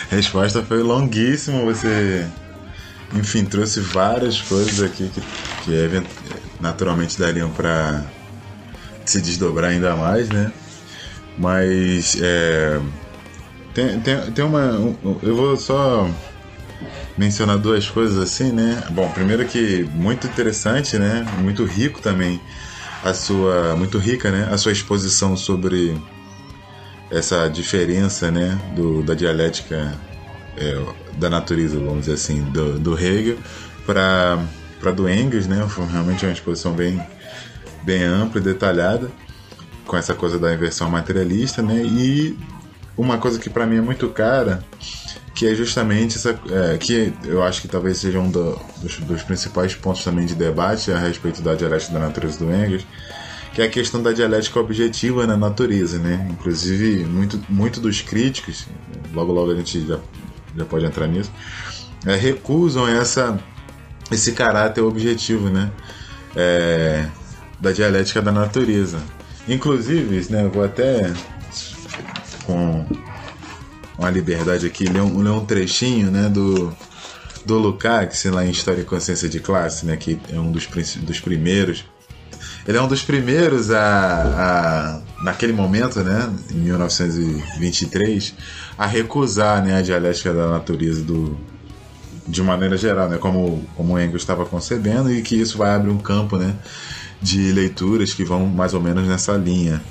Resposta foi longuíssima, você enfim, trouxe várias coisas aqui que, que naturalmente dariam para se desdobrar ainda mais, né? Mas é, tem, tem, tem uma. Eu vou só mencionar duas coisas assim, né? Bom, primeiro que muito interessante, né? Muito rico também a sua. Muito rica, né? A sua exposição sobre essa diferença, né? Do, da dialética é, da natureza, vamos dizer assim, do, do Hegel para para do Engels, né? Foi realmente uma exposição bem bem ampla e detalhada com essa coisa da inversão materialista, né? E uma coisa que para mim é muito cara, que é justamente essa, é, que eu acho que talvez seja um do, dos, dos, principais pontos também de debate a respeito da dialética da natureza do Engels, que é a questão da dialética objetiva na natureza, né? Inclusive muito, muito dos críticos, logo logo a gente já já pode entrar nisso, é, recusam essa, esse caráter objetivo, né? É, da dialética da natureza. Inclusive, né, vou até com uma liberdade aqui ler um, ler um trechinho né, do, do Lukács lá em História e Consciência de Classe, né, que é um dos, dos primeiros. Ele é um dos primeiros a, a naquele momento, né, em 1923, a recusar né, a dialética da natureza do, de maneira geral, né, como, como Engels estava concebendo, e que isso vai abrir um campo né, de leituras que vão mais ou menos nessa linha.